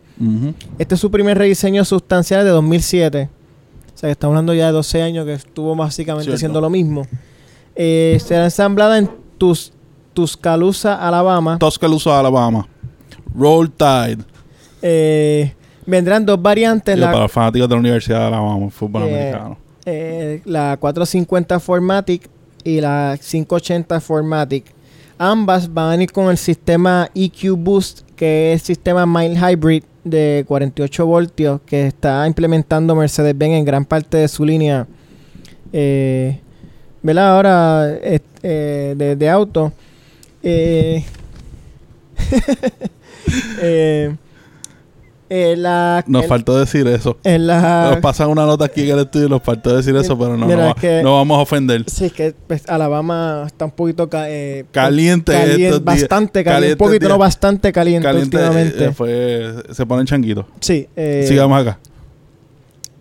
Este es su primer rediseño sustancial de 2007. O sea, que estamos hablando ya de 12 años que estuvo básicamente Cierto. haciendo lo mismo. Eh, será ensamblada en Tus, Tuscaloosa, Alabama. Tuscaloosa, Alabama. Roll Tide. Eh, vendrán dos variantes. La- para los fanáticos de la Universidad de Alabama, fútbol Eh, americano. eh, la 450 Formatic y la 580 Formatic. Ambas van a ir con el sistema EQ Boost, que es el sistema mild hybrid de 48 voltios que está implementando Mercedes-Benz en gran parte de su línea. Eh, ¿Verdad? Ahora eh, de, de auto. Eh, eh, eh, la, Nos el- faltó decir eso. en la, Nos pasan una nota aquí en el estudio y nos faltó decir eso, pero no, Mira, no, es que- no vamos a ofender. Sí, es que pues, Alabama está un poquito ca- eh, Caliente estos bastante caliente, Caliente un poquito, días. no bastante caliente, Caliente últimamente. eh, fue, se ponen changuitos. sí, eh, Sigamos acá.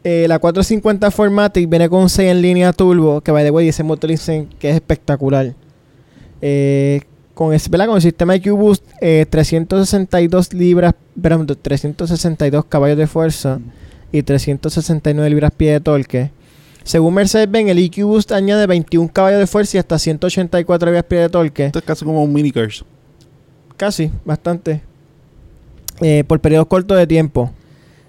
Eh, la 450 Formatic viene con un 6 en línea turbo, que by the way, ese motor dicen que es espectacular. Eh, con, el, con el sistema EQ Boost, eh, 362 libras, perdón, 362 caballos de fuerza y 369 libras-pie de torque. Según Mercedes-Benz, el EQ Boost añade 21 caballos de fuerza y hasta 184 libras-pie de torque. Esto es casi como un mini curse. Casi, bastante. Eh, por periodos cortos de tiempo.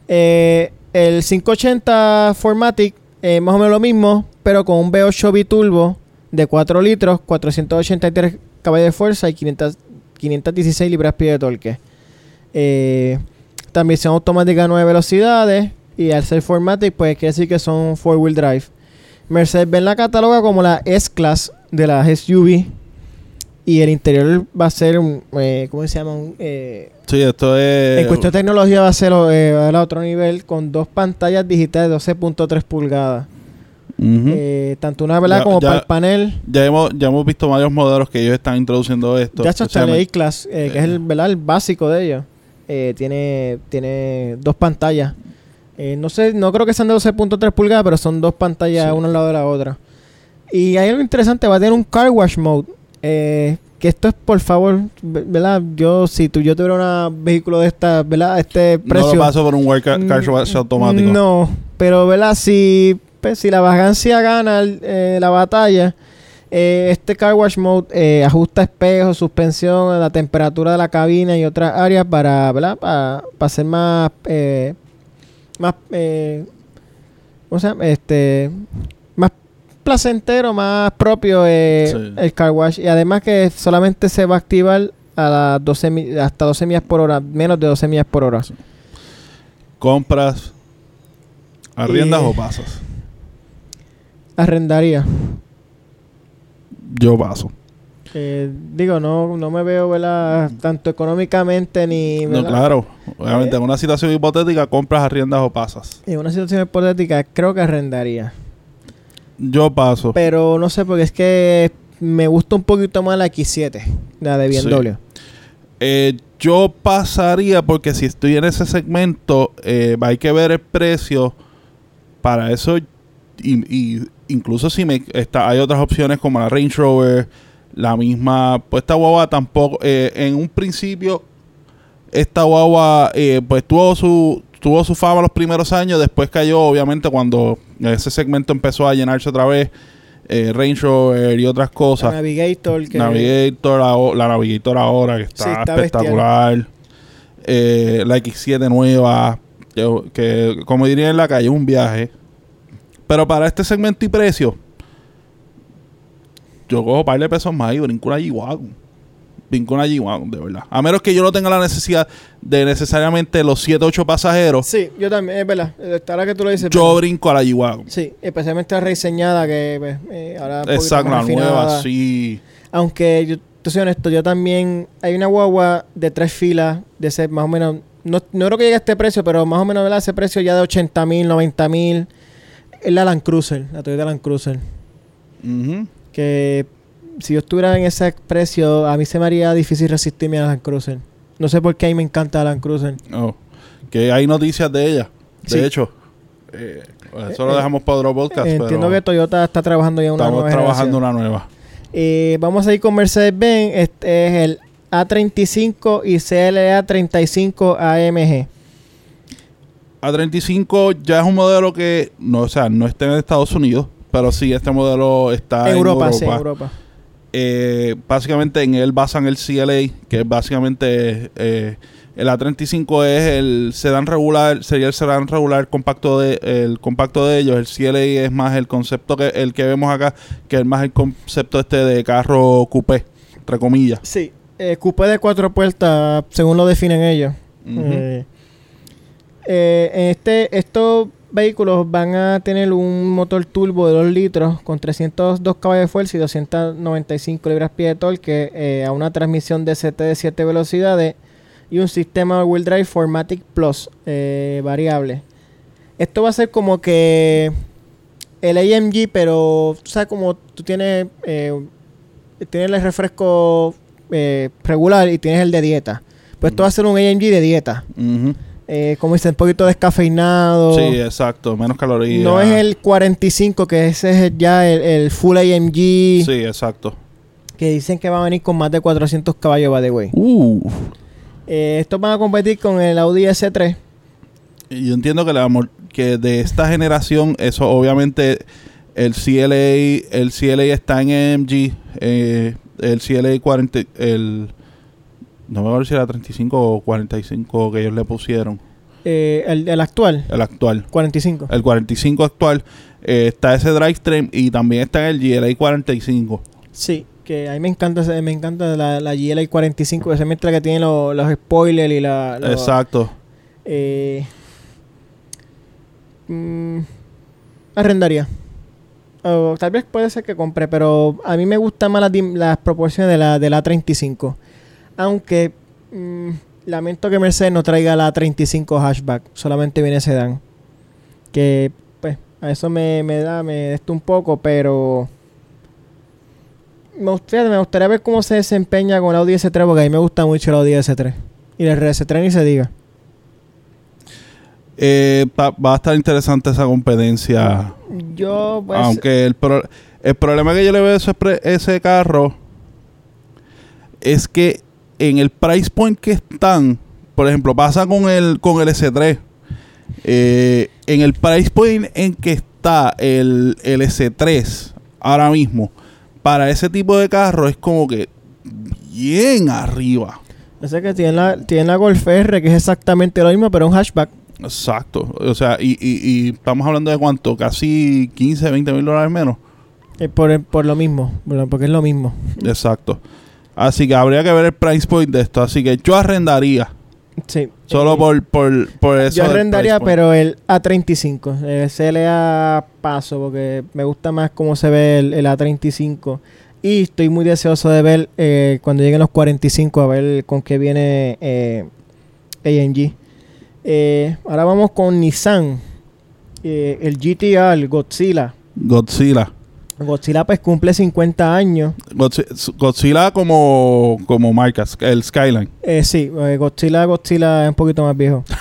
Eh, el 580 Formatic, eh, más o menos lo mismo, pero con un V8 biturbo de 4 litros, 483 caballos de fuerza y 500 516 libras-pie de torque. Eh, transmisión automática a 9 velocidades y al ser Formatic, pues quiere decir que son 4-wheel drive. Mercedes-Benz la cataloga como la S-Class de las SUV y el interior va a ser un, eh, ¿cómo se llama? Un, eh, Sí, esto es. en cuestión de tecnología va a ser eh, va a otro nivel con dos pantallas digitales de 12.3 pulgadas. Tanto una ¿verdad? Ya- como ya- para el panel. ya, hemos, ya hemos visto varios modelos que ellos están introduciendo esto. Ya está el A-Class, que es el, ¿verdad? el básico de ellos. Tiene, tiene dos pantallas. No sé, no creo que sean de 12.3 pulgadas, pero son dos pantallas Sí. una al lado de la otra. Y hay algo interesante, va a tener un car wash mode. Eh, que esto es, por favor, ve- ¿verdad? Yo, si tú, yo tuviera un vehículo de esta, ¿verdad? Este No precio. lo paso por un car, car Mm, wash automático. No, pero ¿verdad? Si, pues, si la vagancia gana eh, la batalla, eh, este car wash mode eh, ajusta espejos, suspensión, la temperatura de la cabina y otras áreas para, ¿verdad? Para, para ser más, eh, más, eh, ¿cómo se llama? Este, placentero, más propio eh, Sí. el car wash. Y además que solamente se va a activar a las 12 mi- hasta 12 millas por hora, menos de 12 millas por hora. ¿Compras, arriendas o pasas? Arrendaría. Yo paso. Eh, digo, no, no me veo, ¿verdad? Tanto económicamente ni... No, ¿verdad? claro. Obviamente, Eh. en una situación hipotética, compras, arriendas o pasas. En una situación hipotética, creo que arrendaría. Yo paso. Pero no sé, porque es que me gusta un poquito más la X7, la de Sí. BMW. Eh, yo pasaría porque si estoy en ese segmento, eh, hay que ver el precio. Para eso, y, y incluso si me está, hay otras opciones como la Range Rover, la misma, pues esta guagua tampoco, eh, en un principio, esta guagua eh, pues tuvo su, tuvo su fama los primeros años, después cayó obviamente cuando ese segmento empezó a llenarse otra vez, eh, Range Rover y otras La cosas. Navigator, que... Navigator, la Navigator ahora que está, Sí, está espectacular. Eh, la X7 nueva, que, que, como diría en la calle, un viaje. Pero para este segmento y precio, yo cojo par de pesos más y brinco una G-Wagon. Brinco una G-Wagon, de verdad. A menos que yo no tenga la necesidad de necesariamente los 7 8 pasajeros, Sí, yo también, es verdad. Ahora que tú lo dices... yo ¿verdad? brinco a la G-Wagon. Sí, especialmente la reseñada que pues, eh, ahora Exacto, la nueva, sí. Aunque yo te soy honesto, yo también hay una guagua de tres filas de ese más o menos no, no creo que llegue a este precio, pero más o menos ¿verdad? ese precio ya de 80 mil, 90 mil es la Land Cruiser, la Toyota Land Cruiser. Ujú. Que si yo estuviera en ese precio, a mí se me haría difícil resistirme a la Land Cruiser. No sé por qué a mí me encanta la Land Cruiser. Oh, que hay noticias de ella. De Sí. hecho, eh, eso lo Eh, dejamos para otro podcast. Eh, Entiendo pero que Toyota está trabajando ya en una estamos nueva trabajando generación. una nueva. Eh, vamos a ir con Mercedes-Benz. Este es el A35 y CLA 35 AMG. A35 ya es un modelo que, no, o sea, no está en Estados Unidos, pero sí este modelo está en Europa, sí, en Europa. Eh, básicamente en él basan el CLA, que es básicamente eh, el A35 es el sedán regular, sería el sedán regular compacto de el compacto de ellos, el CLA es más el concepto que el que vemos acá, que es más el concepto este de carro coupé, entre comillas. Sí, eh, coupé de cuatro puertas, según lo definen ellos. En este, estos vehículos van a tener un motor turbo de 2 litros con 302 caballos de fuerza y 295 libras-pie de torque eh, a una transmisión DCT de 7 velocidades y un sistema wheel drive Formatic Plus eh, variable. Esto va a ser como que el AMG, pero tú sabes como tú tienes, eh, tienes el refresco regular y tienes el de dieta. Pues esto va a ser un AMG de dieta. Eh, como dicen, un poquito descafeinado. Sí, exacto, menos calorías. no es el 45, que ese es ya el, el Full AMG. Sí, exacto. Que dicen que va a venir con más de 400 caballos, by the way. Uh. Eh, estos van a competir con el Audi S3. Y Yo entiendo que, la amor- que de esta generación, eso obviamente el CLA, el CLA está en AMG, eh, el CLA 40, el no me acuerdo si era 35 o 45 que ellos le pusieron, eh, el, el actual, el actual. 45. El 45 actual eh, está ese drivetrain y también está en el GLA 45. Sí, que a mí me encanta, me encanta la, la GLA 45, esa mientras que tiene los, los spoilers y la... Exacto. Eh, mm, arrendaría. O tal vez puede ser que compre, pero a mí me gustan más las, las proporciones de la, de la 35. Aunque mm, lamento que Mercedes no traiga la 35 hatchback, solamente viene sedán. Que pues a eso me, me da, me esto un poco, pero me gustaría, me gustaría ver cómo se desempeña con el Audi S3, porque a mí me gusta mucho el Audi S3. Y el RS3 ni se diga. Eh, pa- va a estar interesante esa competencia. Yo, pues, Aunque el, pro- el problema que yo le veo a ese carro es que en el price point que están, por ejemplo, pasa con el, con el S3. eh, en el price point en que está el, el S3 ahora mismo, para ese tipo de carro es como que bien arriba. sé que tiene la, tiene la Golf R, que es exactamente lo mismo, pero un hatchback. Exacto. O sea, y, y, y estamos hablando de cuánto, casi 15, 20 mil dólares menos. Eh, por, por lo mismo, porque es lo mismo. Exacto. Así que habría que ver el price point de esto. Así que yo arrendaría. Sí. Solo Eh, por, por, por eso. Yo arrendaría, pero el A35. El CLA paso, porque me gusta más cómo se ve el, el A35. Y estoy muy deseoso de ver eh, cuando lleguen los 45, a ver con qué viene eh, AMG. Eh, ahora vamos con Nissan. Eh, el GTR, Godzilla. Godzilla. Godzilla pues cumple 50 años. Godzi- Godzilla como, como marcas. El Skyline. Eh, sí, eh, Godzilla, Godzilla es un poquito más viejo.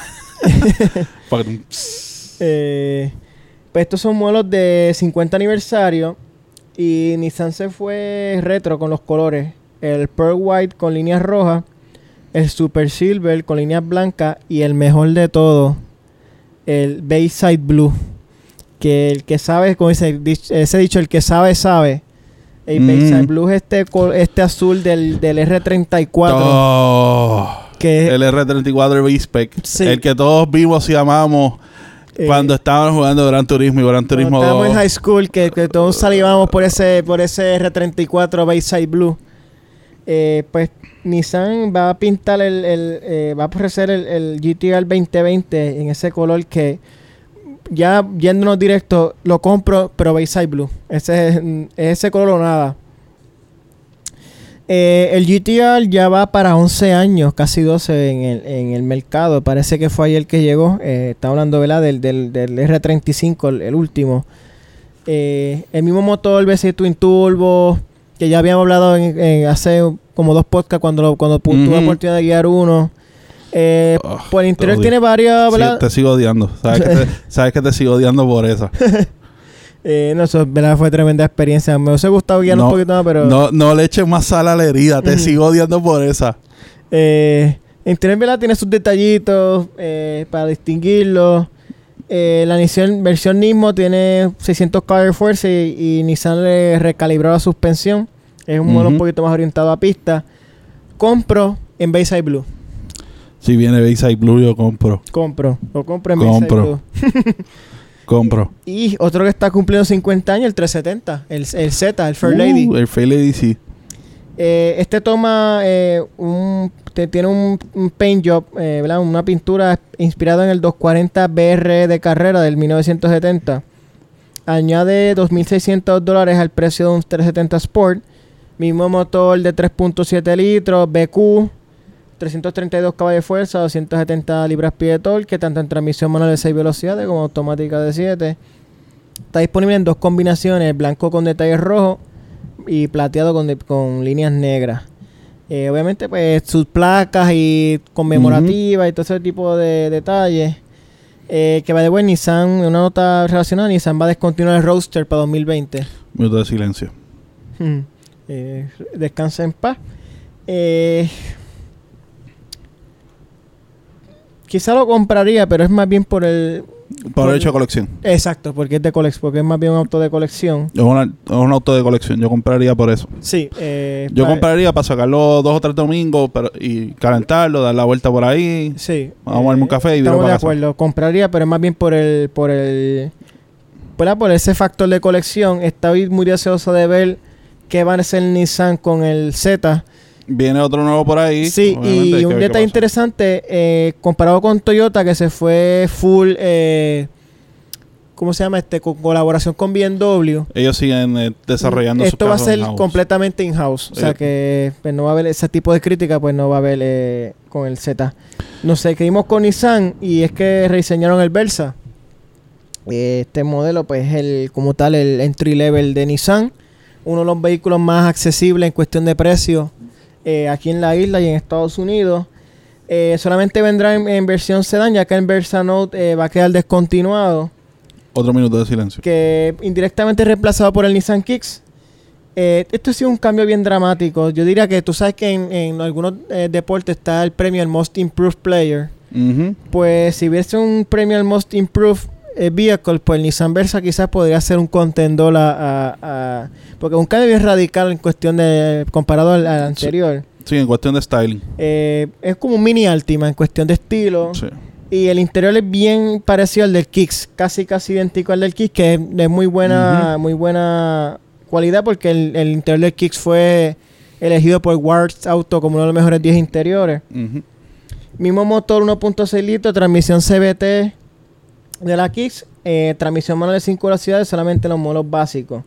Eh, pues estos son modelos de 50 aniversario y Nissan se fue retro con los colores. El Pearl White con líneas rojas, el Super Silver con líneas blancas y el mejor de todo, el Bayside Blue. Que el que sabe, como dice ese dicho, el que sabe, sabe. El Mm. Blue es este, este azul del, del R34. Oh, que el R34 V-Spec. Sí. El que todos vimos y amamos eh, cuando estábamos jugando Gran Turismo y Gran Cuando Turismo estábamos 2. en high school, que, que todos salíamos por ese, por ese R34 Bayside Blue. Eh, pues Nissan va a pintar el, el, eh, va a ofrecer el, el GTR 2020 en ese color que ya yéndonos directo, lo compro, pero Bayside Blue. Ese es, es ese color o nada. Eh, el GTR ya va para 11 años, casi 12 en el, en el mercado. Parece que fue ayer que llegó. Eh, está hablando ¿verdad? Del, del, del R35, el, el último. Eh, el mismo motor V6 Twin Turbo, que ya habíamos hablado en, en hace como dos podcasts cuando, lo- cuando tuve Ujú. la oportunidad de guiar uno. Eh, Ah, por el interior tiene varias, te sigo odiando. Sabes que te, sabes que te sigo odiando por eso. Eh, no, eso ¿verdad? fue tremenda experiencia. Me hubiese gustado guiar un No, poquito más, pero... No, no le eches más sal a la herida. Te sigo odiando por esa. Eh, el interior ¿verdad? tiene sus detallitos eh, para distinguirlo. Eh, la Nissan, versión Nismo tiene 600 caballos de fuerza y, y Nissan le recalibró la suspensión. Es un modelo un poquito más orientado a pista. Compro en Bayside Blue. Si viene Bayside Blue, yo compro. Compro. Lo compro en Compro. Bayside Blue. Compro. Y otro que está cumpliendo 50 años, el 370. El, el Z, el Fair Uh, Lady. El Fair Lady sí. Eh, este toma eh, un, te- tiene un, un paint job, eh, ¿verdad? una pintura inspirada en el 240 BR de carrera del 1970. Añade 2.600 dólares al precio de un 370 Sport. Mismo motor de 3.7 litros, BQ, 332 caballos de fuerza, 270 libras-pie de torque, tanto en transmisión manual de 6 velocidades como automática de 7. Está disponible en dos combinaciones, blanco con detalles rojos y plateado con, de- con líneas negras. Eh, obviamente, pues sus placas y conmemorativas y todo ese tipo de detalles. Eh, que va de buen Nissan, una nota relacionada, Nissan va a descontinuar el roadster para 2020. Minuto de silencio. Hmm. Eh, descansa en paz. Eh, quizá lo compraría, pero es más bien por el... Por Por- hecho de colección. Exacto, porque es de colección, porque es más bien un auto de colección. Es, una- es un auto de colección. Yo compraría por eso. Sí. eh, Yo compraría para sacarlo dos o tres domingos pero, y calentarlo, dar la vuelta por ahí. Sí. Vamos a darme un café y Estamos de para casa. acuerdo. Compraría, pero es más bien por el... Por el ¿verdad? por ese factor de colección. Estoy muy deseoso de ver qué va a hacer Nissan con el Z. Viene otro nuevo por ahí. Sí, obviamente, y un detalle interesante, eh, comparado con Toyota, que se fue full, eh, ¿cómo se llama? este Con colaboración con BMW. Ellos siguen eh, desarrollando Esto va a ser completamente in-house. O sea Eh. que pues, no va a haber ese tipo de crítica, pues no va a haber con el Z. No sé, seguimos con Nissan y es que rediseñaron el Versa. Este modelo, pues es el, como tal, el entry level de Nissan. Uno de los vehículos más accesibles en cuestión de precio eh, aquí en la isla y en Estados Unidos. Eh, solamente vendrá en, en versión sedán, ya que el Versa Note eh, va a quedar descontinuado Otro minuto de silencio. que indirectamente reemplazado por el Nissan Kicks. Esto ha sido un cambio bien dramático. Yo diría que tú sabes que en, en algunos deportes está el premio al Most Improved Player. Pues si hubiese un premio al Most Improved Vehicle, pues el Nissan Versa quizás podría ser un contendor a, a- a- Porque es un cambio bien radical en cuestión de... comparado al, al anterior. Sí, en cuestión de styling. Eh, es como un mini Altima en cuestión de estilo. Sí. Y el interior es bien parecido al del Kicks, casi casi idéntico al del Kicks, que es de muy buena, muy buena cualidad porque el, el interior del Kicks fue elegido por Wards Auto como uno de los mejores 10 interiores. Mismo motor 1.6 litros, transmisión CBT de la Kicks, eh, transmisión manual de 5 velocidades solamente en los modelos básicos.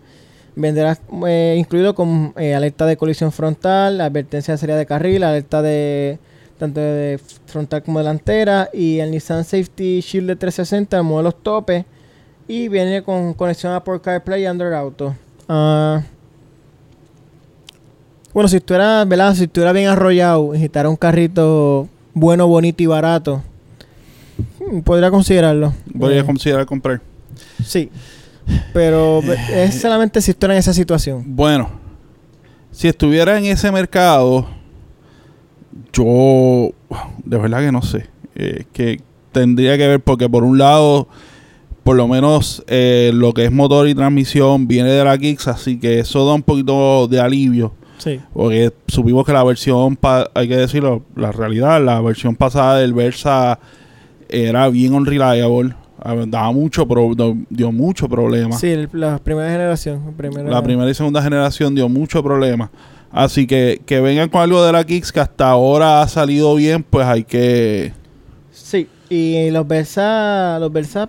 Vendrá eh, incluido con eh, alerta de colisión frontal, advertencia de salida de carril, alerta de tanto de frontal como delantera y el Nissan Safety Shield de 360 en modelos tope y viene con conexión a Apple CarPlay y Android Auto. Ah, bueno, si estuviera, ¿verdad? Si estuviera bien arrollado, necesitara un carrito bueno, bonito y barato, podría considerarlo. Voy a Eh, considerar comprar. Sí. Pero es solamente si estuviera en esa situación. Bueno, si estuviera en ese mercado, yo de verdad que no sé. Eh, que tendría que ver porque por un lado, por lo menos eh, lo que es motor y transmisión viene de la Kicks, así que eso da un poquito de alivio. Sí. Porque supimos que la versión, hay que decirlo, la realidad, la versión pasada del Versa era bien unreliable. A ver, Daba mucho, pro- dio mucho problema. Sí, el- la primera generación. el primera- La primera y segunda generación dio mucho problema. Así que que vengan con algo de la Kicks que hasta ahora ha salido bien, pues hay que... Sí. Y los Versa, los Versa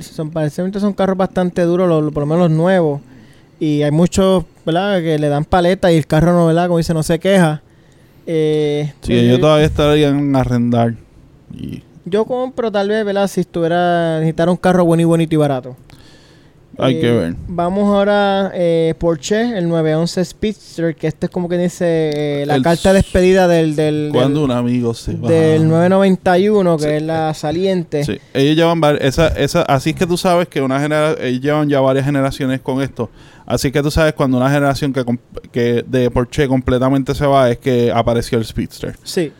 son, parecen son carros bastante duros, los- por lo menos los nuevos. Y hay muchos, ¿verdad? Que le dan paleta y el carro no, ¿verdad? Como dice, no se queja. Eh, Sí, pues, ellos todavía estarían en arrendar. Y Yo compro tal vez, ¿verdad? Si estuviera, necesitara un carro bueno y bonito y barato. hay Eh, que ver. Vamos ahora eh, Porsche, el 911 Speedster, que este es como que dice eh, la El carta de despedida del, del, Cuando del, un amigo se va. del 991, que Sí. es la saliente. Sí, ellos llevan esa, esa, así es que tú sabes que una genera, ellos llevan ya varias generaciones con esto. Así que tú sabes cuando una generación que, que de Porsche completamente se va es que apareció el Speedster. Sí.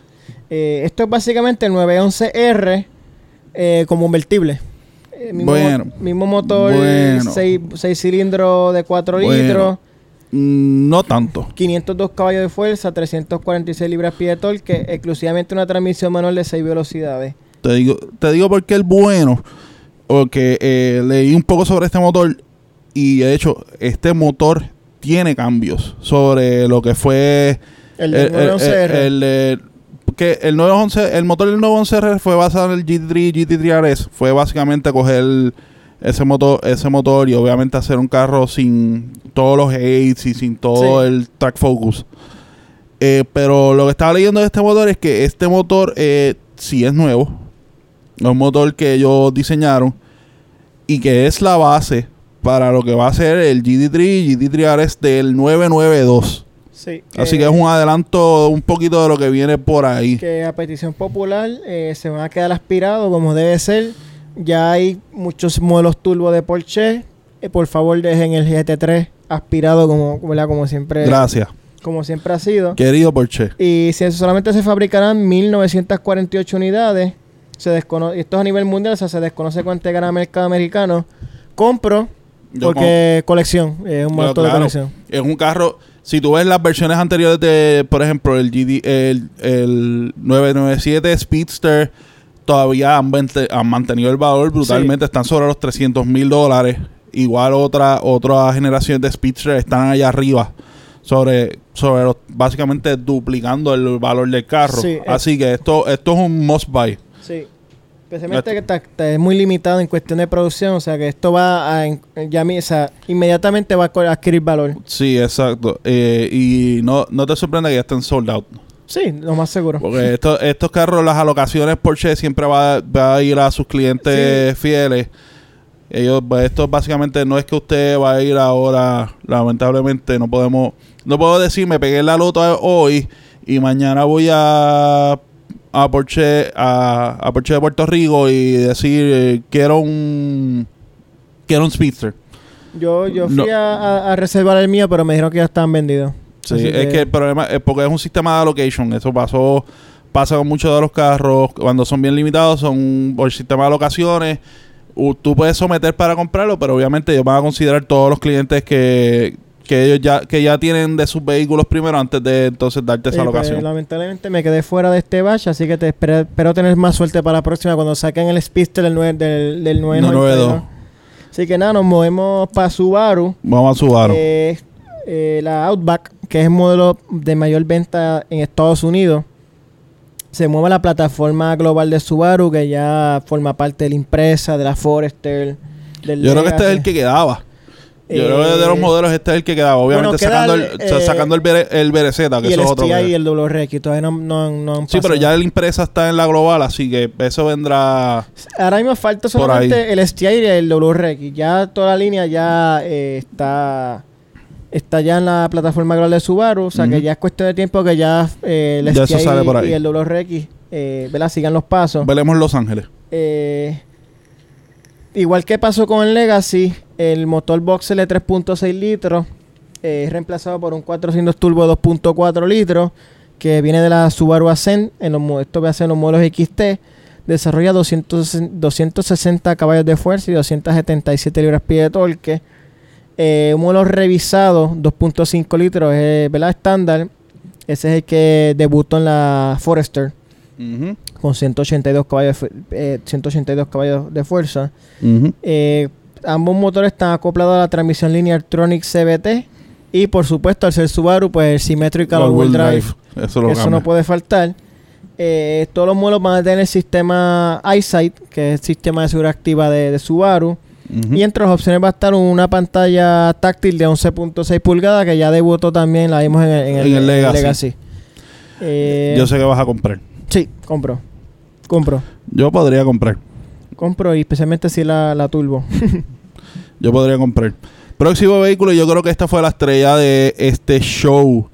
Eh, esto es básicamente el 911R eh, como convertible. Eh, mismo, Bueno. mismo motor, Bueno. 6 cilindros de 4 Bueno. litros, Mm, no tanto. 502 caballos de fuerza, 346 libras-pie de torque, exclusivamente una transmisión manual de 6 velocidades. Te digo, te digo porque el bueno, porque eh, leí un poco sobre este motor y de hecho este motor tiene cambios sobre lo que fue El 911R. el, eh, que el 911 el motor del 911R fue basado en el GT3 GT3 RS fue básicamente coger ese motor ese motor y obviamente hacer un carro sin todos los aids y sin todo Sí. el track focus. Eh, pero lo que estaba leyendo de este motor es que este motor eh, sí es nuevo. Es un motor que ellos diseñaron y que es la base para lo que va a ser el GT3 GT3 RS del 992 Sí, Así que es un adelanto un poquito de lo que viene por ahí. que a petición popular eh, se van a quedar aspirados como debe ser. Ya hay muchos modelos turbo de Porsche. Eh, por favor, dejen el GT3 aspirado como, ¿verdad? como siempre Gracias. como siempre ha sido. Querido Porsche. Y si solamente se fabricarán 1948 unidades, se desconoce, esto es a nivel mundial, o sea, se desconoce cuánto llegará al mercado americano. Compro Yo porque colección, es un motor de colección. Es un carro. Si tú ves las versiones anteriores de, por ejemplo, el, GD, el, el 997 Speedster, todavía han, han mantenido el valor brutalmente. Están sobre los 300 mil dólares. Igual otra otra generación de Speedster están allá arriba. Sobre, sobre los, básicamente duplicando el valor del carro. Sí, eh. Así que esto, esto es un must buy. Sí. Especialmente que está, es muy limitado en cuestión de producción, o sea que esto va a, ya o sea, inmediatamente va a adquirir valor. Sí, exacto. Eh, y no, no te sorprenda que ya estén sold out. Sí, lo más seguro. Porque esto- estos carros, las alocaciones Porsche siempre va, va a ir a sus clientes fieles. Ellos, pues, esto básicamente no es que usted va a ir ahora, lamentablemente no podemos, no puedo decir me pegué la loto hoy y mañana voy a a Porsche a, a Porsche de Puerto Rico y decir eh, quiero un quiero un Speedster. Yo, yo fui No. a, reservar el mío, pero me dijeron que ya estaban vendidos. Sí, Así es que el problema es porque es un sistema de allocation. Eso pasó, pasa con muchos de los carros. Cuando son bien limitados, son por sistema de alocaciones. U- tú puedes someter para comprarlo, pero obviamente ellos van a considerar todos los clientes que, que ellos ya, que ya tienen de sus vehículos primero antes de entonces darte esa pues, alocación. lamentablemente me quedé fuera de este batch, así que te espero, espero tener más suerte para la próxima cuando saquen el Speedster del, 9, del, del 992. 992. Así que nada, nos movemos para Subaru. Vamos a Subaru. Eh, eh, la Outback, que es el modelo de mayor venta en Estados Unidos, se mueve la plataforma global de Subaru, que ya forma parte de la empresa, de la Forester. Del Yo creo que este es el que quedaba. Yo creo que de los Eh, modelos este es el que quedaba. Obviamente bueno, queda sacando, el, el, eh, sacando el, el Berezeta, que y el es otro. STI y el WRX, todavía no, no, no han Sí, pero ya la empresa está en la global, así que eso vendrá... Ahora mismo falta solamente el STI y el WRX. Ya toda la línea ya eh, está está ya en la plataforma global de Subaru. O sea que ya es cuestión de tiempo que ya eh, el STI ahí. y el WRX eh, ¿verdad? sigan los pasos. Veremos Los Ángeles. Eh, igual que pasó con el Legacy, el motor Boxer de 3.6 litros eh, es reemplazado por un 400 turbo de 2.4 litros que viene de la Subaru Ascent. En los, esto va a ser los modelos XT. Desarrolla 200 260 caballos de fuerza y 277 libras-pie de torque. Eh, un modelo revisado, 2.5 litros, es ¿verdad? estándar. Ese es el que debutó en la Forester Ujú, con 182 caballos, de fu- eh, 182 caballos de fuerza. Eh, ambos motores están acoplados a la transmisión Lineartronic CBT y por supuesto al ser Subaru pues el Symmetrical All-wheel All-Wheel Drive. Eso no puede faltar. Eh, todos los modelos van a tener el sistema EyeSight, que es el sistema de seguridad activa de, de Subaru. Y entre las opciones va a estar una pantalla táctil de 11.6 pulgadas que ya debutó también, la vimos en el, en el- En el en el Legacy. Eh, Yo sé que vas a comprar. Sí, compro. Compro. Yo podría comprar. Compro y especialmente si la, la turbo. Yo podría comprar. Próximo vehículo, yo creo que esta fue la estrella de este show.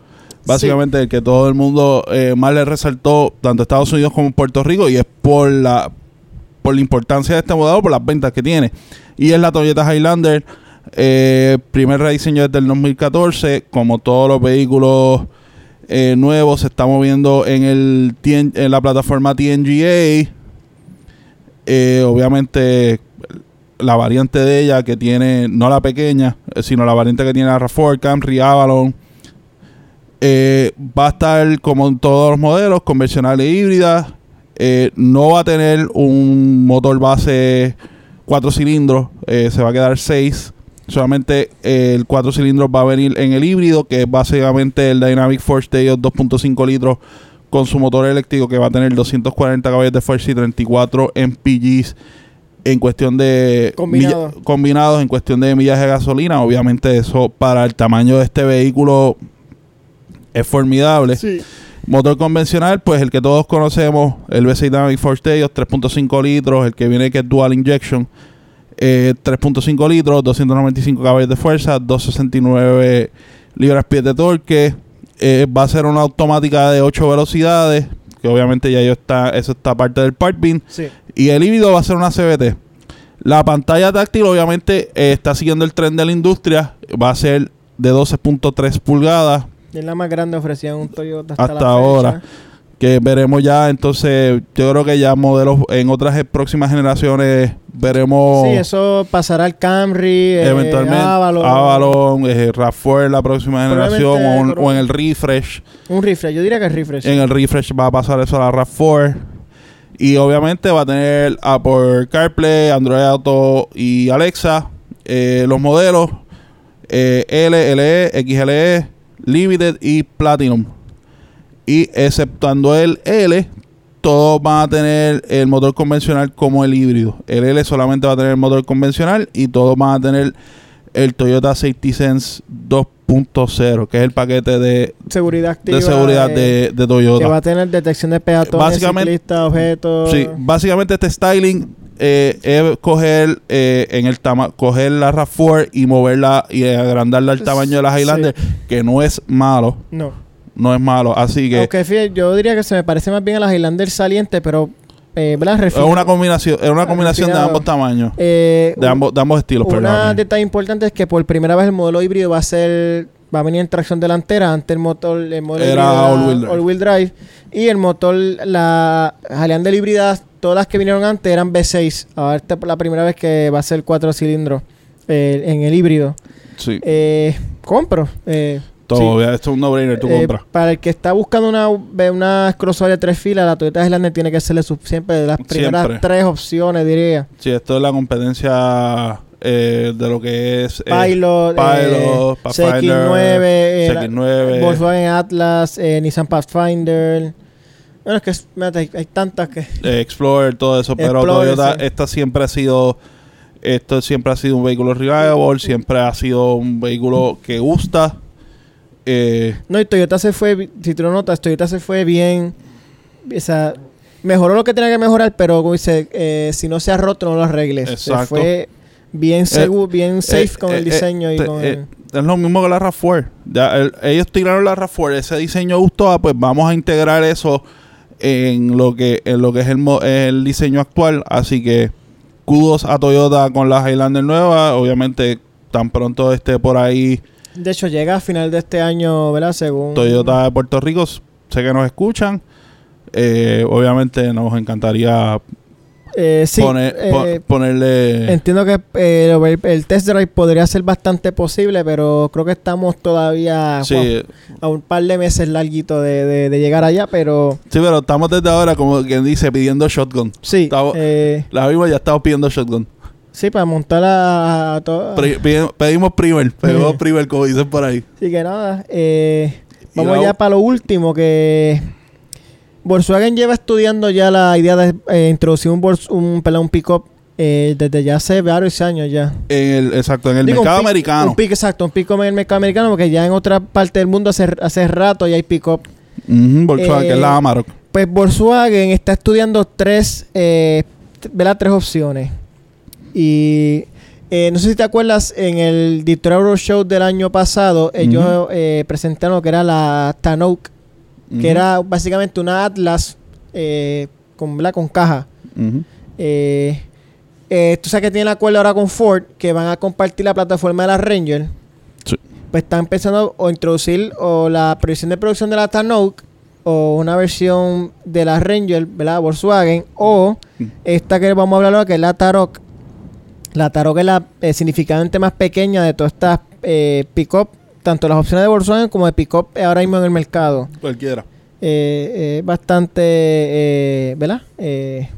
Básicamente el que todo el mundo eh, más le resaltó, tanto Estados Unidos como Puerto Rico, y es por la por la importancia de este modelo, por las ventas que tiene. Y es la Toyota Highlander, eh, primer rediseño desde el 2014, como todos los vehículos eh, nuevos, se está moviendo en, el, en la plataforma TNGA. Eh, obviamente la variante de ella que tiene, no la pequeña, eh, sino la variante que tiene la RAV4, Camry, Avalon. Eh, va a estar como en todos los modelos, convencional e híbrida. Eh, no va a tener un motor base 4 cilindros, se va a quedar 6. Solamente eh, el 4 cilindros va a venir en el híbrido, que es básicamente el Dynamic Force ellos 2.5 litros con su motor eléctrico que va a tener 240 caballos de fuerza y 34 MPGs en cuestión de Combinado. milla- combinados en cuestión de millas de gasolina. Obviamente eso para el tamaño de este vehículo es formidable. Sí. Motor convencional, pues el que todos conocemos, el V6 Dynamic Force Tails, 3.5 litros, el que viene que es Dual Injection, eh, 3.5 litros, 295 caballos de fuerza, 269 libras-pies de torque. eh, va a ser una automática de 8 velocidades, que obviamente ya yo está, eso está parte del part bin. Sí. Y el híbrido va a ser una CBT. La pantalla táctil, obviamente, eh, está siguiendo el tren de la industria. Va a ser de 12.3 pulgadas, Es la más grande ofrecida en un Toyota hasta, Hasta la ahora. fecha. que veremos ya. Entonces, yo creo que ya modelos en otras próximas generaciones veremos Sí, eso pasará al Camry, eh, eventualmente Avalon, Avalon, eh, RAV4 en la próxima generación o, un- Probablemente- o en el refresh. Un refresh, yo diría que es refresh. En el refresh va a pasar eso a la RAV4. Y obviamente va a tener Apple CarPlay, Android Auto y Alexa. Eh, los modelos eh, L, LE, XLE, Limited y Platinum. Y exceptuando el L, todos van a tener el motor convencional como el híbrido. El L solamente va a tener el motor convencional y todos van a tener el Toyota Safety Sense 2.0, que es el paquete de, seguridad activa. de seguridad de, de Que Toyota. va a tener detección de peatones, Básicamente- ciclistas, objetos. Sí, básicamente este styling eh, es coger eh, en el tama coger la RAV4 y moverla y agrandarla al tamaño de la Sí. Highlander, que no es malo, No. No es malo, así que fíjate, yo diría que se me parece más bien a la Highlander saliente, pero eh, es una combinación, es una combinación de ambos tamaños, Eh, de ambos, de ambos estilos, Una detalle importante es que por primera vez el modelo híbrido va a ser va a venir en tracción delantera. Antes el motor el modelo Era all-wheel drive. y el motor la Highlander híbrida todas las que vinieron antes eran V6 ahora esta es la primera vez que va a ser cuatro cilindros eh, en el híbrido. Sí, Eh, compro eh, todo, esto es un no-brainer, tú eh, compras. para el que está buscando una, una crossover de tres filas, la Toyota Highlander tiene que serle siempre de las primeras Siempre. tres opciones, diría. Sí, esto es la competencia eh, de lo que es eh, Pilot, Pilot, eh, Pathfinder, CX9, eh, la- CX9. Volkswagen Atlas, Nissan Pathfinder. Bueno, es que es- hay, hay tantas que... Explorer, todo eso, pero Explorer, Toyota, sí. esta siempre ha sido, esto siempre ha sido un vehículo reliable, siempre ha sido un vehículo que gusta. Eh, No, y Toyota se fue, si tú lo notas, Toyota se fue bien. O sea, mejoró lo que tenía que mejorar, pero como dice, eh, si no se ha roto, no lo arregles. Se fue bien seguro, bien safe eh, con eh, el diseño eh, y te- con eh, el... Es lo mismo que la RAV4. Ya, el- ellos tiraron la RAV4, ese diseño gustó, ah, pues vamos a integrar eso en lo que en lo que es el, el diseño actual. Así que kudos a Toyota con la Highlander nueva. Obviamente, tan pronto esté por ahí De hecho, llega a final de este año, ¿verdad? Según... Toyota de Puerto Rico, sé que nos escuchan. Eh, obviamente nos encantaría Eh, sí, poner, po- eh, ponerle... entiendo que eh, el, test drive podría ser bastante posible, pero creo que estamos todavía Sí, wow, a un par de meses larguito de, de- de llegar allá, pero sí, pero estamos desde ahora, como quien dice, pidiendo shotgun. sí, Estamos- La misma ya estamos pidiendo shotgun. Sí, para montar a, a to- Pri- pidi- pedimos primer, pedimos Eh. primer, como dicen por ahí. Así que nada, eh, vamos la- ya para lo último que Volkswagen lleva estudiando ya la idea de eh, introducir un, Volks- un, perdón, un pick-up eh, desde ya hace varios años ya. En el, exacto, en el Digo, un mercado pick- americano. Un pick, exacto, un pick-up en el mercado americano porque ya en otra parte del mundo hace, hace rato ya hay pick-up. Volkswagen, Eh, que es la Amarok. Pues Volkswagen está estudiando tres, eh, ¿verdad? tres opciones. Y eh, no sé si te acuerdas, en el Detroit Show del año pasado, ellos eh, presentaron lo que era la Ujú, que era básicamente una Atlas eh, con, ¿verdad? con caja. Eh, eh, tú sabes que tienen acuerdo ahora con Ford, que van a compartir la plataforma de la Ranger. Sí. Pues están pensando o introducir o la previsión de producción de la Tanoke o una versión de la Ranger, ¿verdad? Volkswagen, o Mm. esta que vamos a hablar ahora, que es la Tarok. La Tarok es la eh, significativamente más pequeña de todas estas eh, pick-up, tanto las opciones de Volkswagen como de pick-up ahora mismo en el mercado. Cualquiera. Eh, eh, bastante, eh, ¿verdad? Eh,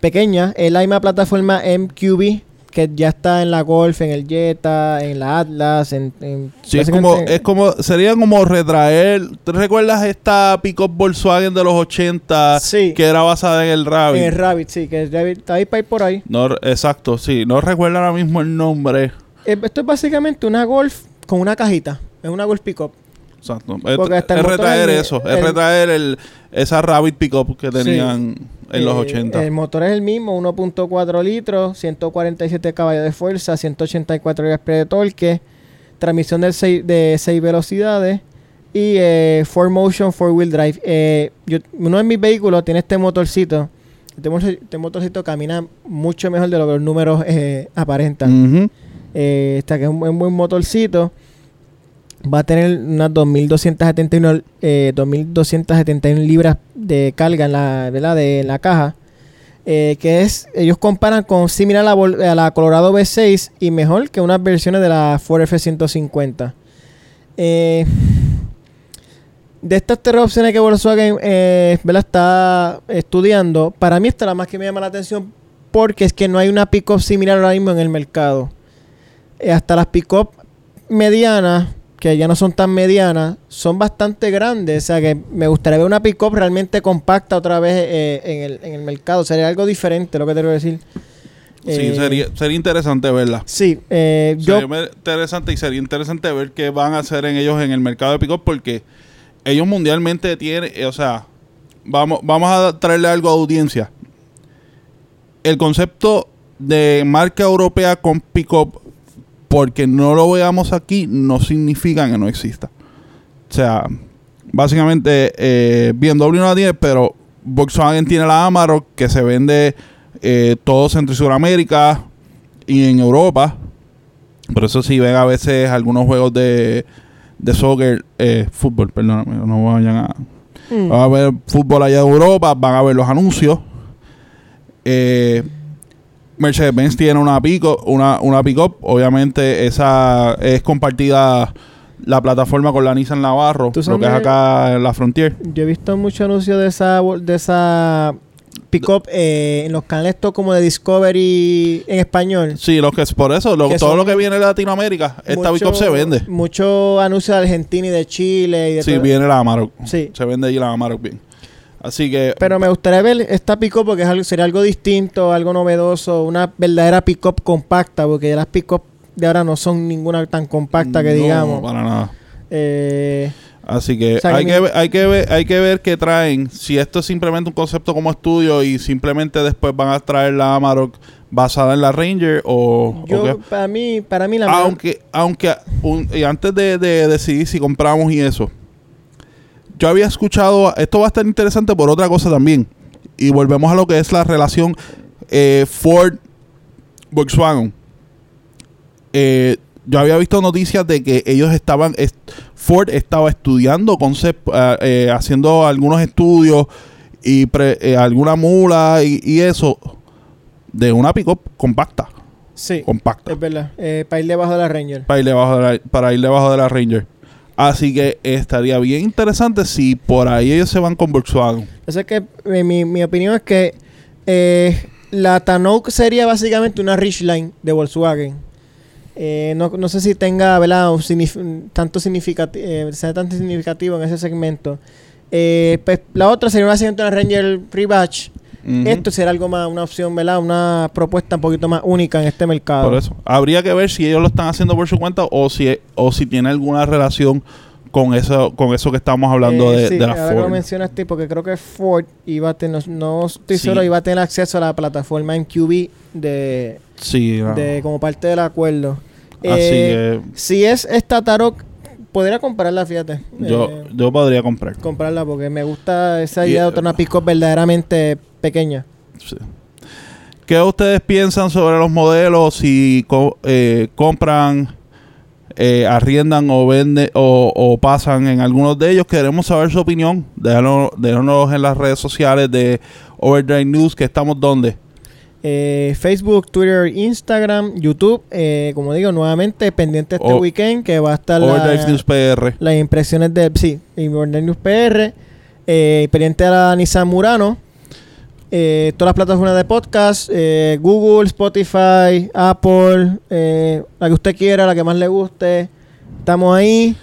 pequeña. Es la misma plataforma MQB que ya está en la Golf, en el Jetta, en la Atlas, en... en- Sí, es como, es como, sería como retraer. ¿Te recuerdas esta pickup Volkswagen de los 80 Sí. que era basada en el Rabbit? en el Rabbit, sí, que es Rabbit- está ahí para ir por ahí. No, exacto, sí. No recuerdo ahora mismo el nombre. Eh, esto es básicamente una Golf con una cajita. Es una Golf Pickup. Exacto. Es, el retraer es- eso. el- es retraer el, esa Rabbit pickup que tenían en los Eh, 80. El motor es el mismo, 1.4 litros, 147 caballos de fuerza, 184 libras-pie de torque, transmisión de 6, de 6 velocidades y eh, 4Motion 4-Wheel Drive. Eh, yo- uno de mis vehículos tiene este motorcito. Este, este motorcito camina mucho mejor de lo que los números eh, aparentan. Ujú. Eh, está que es un buen motorcito. Va a tener unas 2.271 eh, 2.271 libras de carga en la. De, la caja. Eh, que es, ellos comparan con similar a la, a la Colorado V6 y mejor que unas versiones de la Ford F-150. Eh, de estas tres opciones que Volkswagen eh, está estudiando, para mí esta es la más que me llama la atención porque es que no hay una pick-up similar ahora mismo en el mercado. Eh, hasta las pick-up medianas, que ya no son tan medianas, son bastante grandes. O sea que me gustaría ver una pick-up realmente compacta otra vez eh, en, el, en el mercado. Sería algo diferente, lo que te quiero decir. Sí, Eh, sería, sería interesante verla. Sí, eh, yo... Sería interesante y sería interesante ver qué van a hacer en ellos en el mercado de pickup porque ellos mundialmente tienen, eh, o sea, vamos, vamos a traerle algo a audiencia. El concepto de marca europea con pickup, porque no lo veamos aquí, no significa que no exista. O sea, básicamente eh, BMW no la tiene, pero Volkswagen tiene la Amarok que se vende eh, todo Centro y Sudamérica y en Europa. Por eso si ven a veces algunos juegos de, de soccer, eh, fútbol, perdóname, no vayan a... Mm. Van a ver fútbol allá en Europa, van a ver los anuncios. Eh, Mercedes-Benz tiene una pico, una, una pick-up. Obviamente esa es compartida la plataforma con la Nissan Navarro, ¿Tú lo que es acá en la Frontier. Yo he visto muchos anuncios de esa, de esa pick-up eh, en los canales como de Discovery en español. Sí, lo que es por eso, lo- todo lo que viene de Latinoamérica, esta Mucho- pick-up se vende. Mucho anuncio de Argentina y de Chile y de Sí, todo. viene la Amarok. Sí. Se vende allí la Amarok bien. Así que Pero me gustaría ver esta pick-up porque es algo, sería algo distinto, algo novedoso, una verdadera pick-up compacta, porque ya las pick-up de ahora no son ninguna tan compacta que no, digamos. para nada. Eh, Así que O sea, hay que mi- ver, hay, que ver, hay que ver qué traen. Si esto es simplemente un concepto como estudio y simplemente después van a traer la Amarok basada en la Ranger o, yo, para mí, para mí la mejor- Aunque, aunque un- y antes de, de decidir si compramos y eso, yo había escuchado, esto va a estar interesante por otra cosa también. Y volvemos a lo que es la relación eh, Ford-Volkswagen. Eh, yo había visto noticias de que ellos estaban, est- Ford estaba estudiando concept, eh, haciendo algunos estudios y pre- alguna mula y, y eso de una pick-up compacta. sí, Compacta es verdad, eh, para ir debajo de la Ranger. para ir debajo de la, para ir debajo de la Ranger. Así que estaría bien interesante si por ahí ellos se van con Volkswagen. Es que eh, mi, mi opinión es que eh, la Tanouk sería básicamente una Ridgeline de Volkswagen. Eh, no, no sé si tenga tanto significativo, sea tanto significativo en ese segmento. Eh, pues, la otra sería básicamente una Ranger Rebatch. Esto será algo más, una opción, ¿verdad? Una propuesta un poquito más única en este mercado. Por eso. Habría que ver si ellos lo están haciendo por su cuenta o si, o si tiene alguna relación con eso, con eso que estamos hablando Eh, de, sí, de la ahora que lo Ford. mencionaste, porque creo que Ford iba a tener, no estoy Sí. seguro, iba a tener acceso a la plataforma en QB de, Sí, no. de como parte del acuerdo. Así Eh, que Si es esta Tarot, podría comprarla, fíjate. yo, Eh, yo podría comprar. comprarla porque me gusta esa idea de tener una pick verdaderamente pequeña. Sí. ¿Qué ustedes piensan sobre los modelos? Si co- eh, compran, eh, arriendan o venden o, o pasan en algunos de ellos. Queremos saber su opinión. Déjanos, déjanos en las redes sociales de Overdrive News, que estamos donde. Eh, Facebook, Twitter, Instagram, YouTube. eh, como digo, nuevamente pendiente este O- weekend que va a estar la- Overdrive News PR. las impresiones de sí, y Overdrive News PR. Eh, pendiente a la Nissan Murano. Eh, todas las plataformas de podcast, eh, Google, Spotify, Apple, eh, la que usted quiera, la que más le guste. Estamos ahí.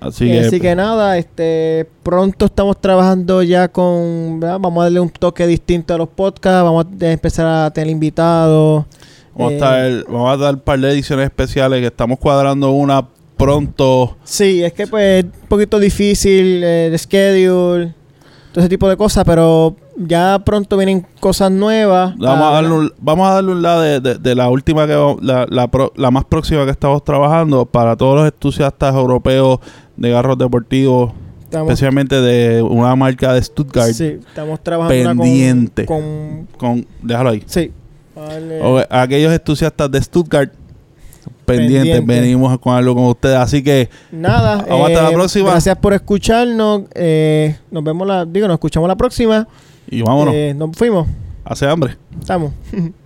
Así Eh, que, Así que nada, este pronto estamos trabajando ya con, ¿verdad? vamos a darle un toque distinto a los podcasts, vamos a empezar a tener invitados. vamos, a vamos a dar un par de ediciones especiales que estamos cuadrando una pronto. Sí, es que pues es un poquito difícil el schedule, todo ese tipo de cosas, pero ya pronto vienen cosas nuevas. Vamos Ah, a darle un, vamos a darle un lado de, de- de la última que la, la, pro- la más próxima que estamos trabajando para todos los entusiastas europeos de garros deportivos, estamos, especialmente de una marca de Stuttgart. sí, estamos trabajando con- pendiente. Con, Con, déjalo ahí. sí. Vale. Aquellos entusiastas de Stuttgart pendientes, Pendiente. venimos con algo con ustedes. Así que Nada. eh, Vamos hasta la próxima. Gracias por escucharnos. eh, nos vemos la, digo, nos escuchamos la próxima. Y vámonos. Eh, nos fuimos. Hace hambre. Estamos.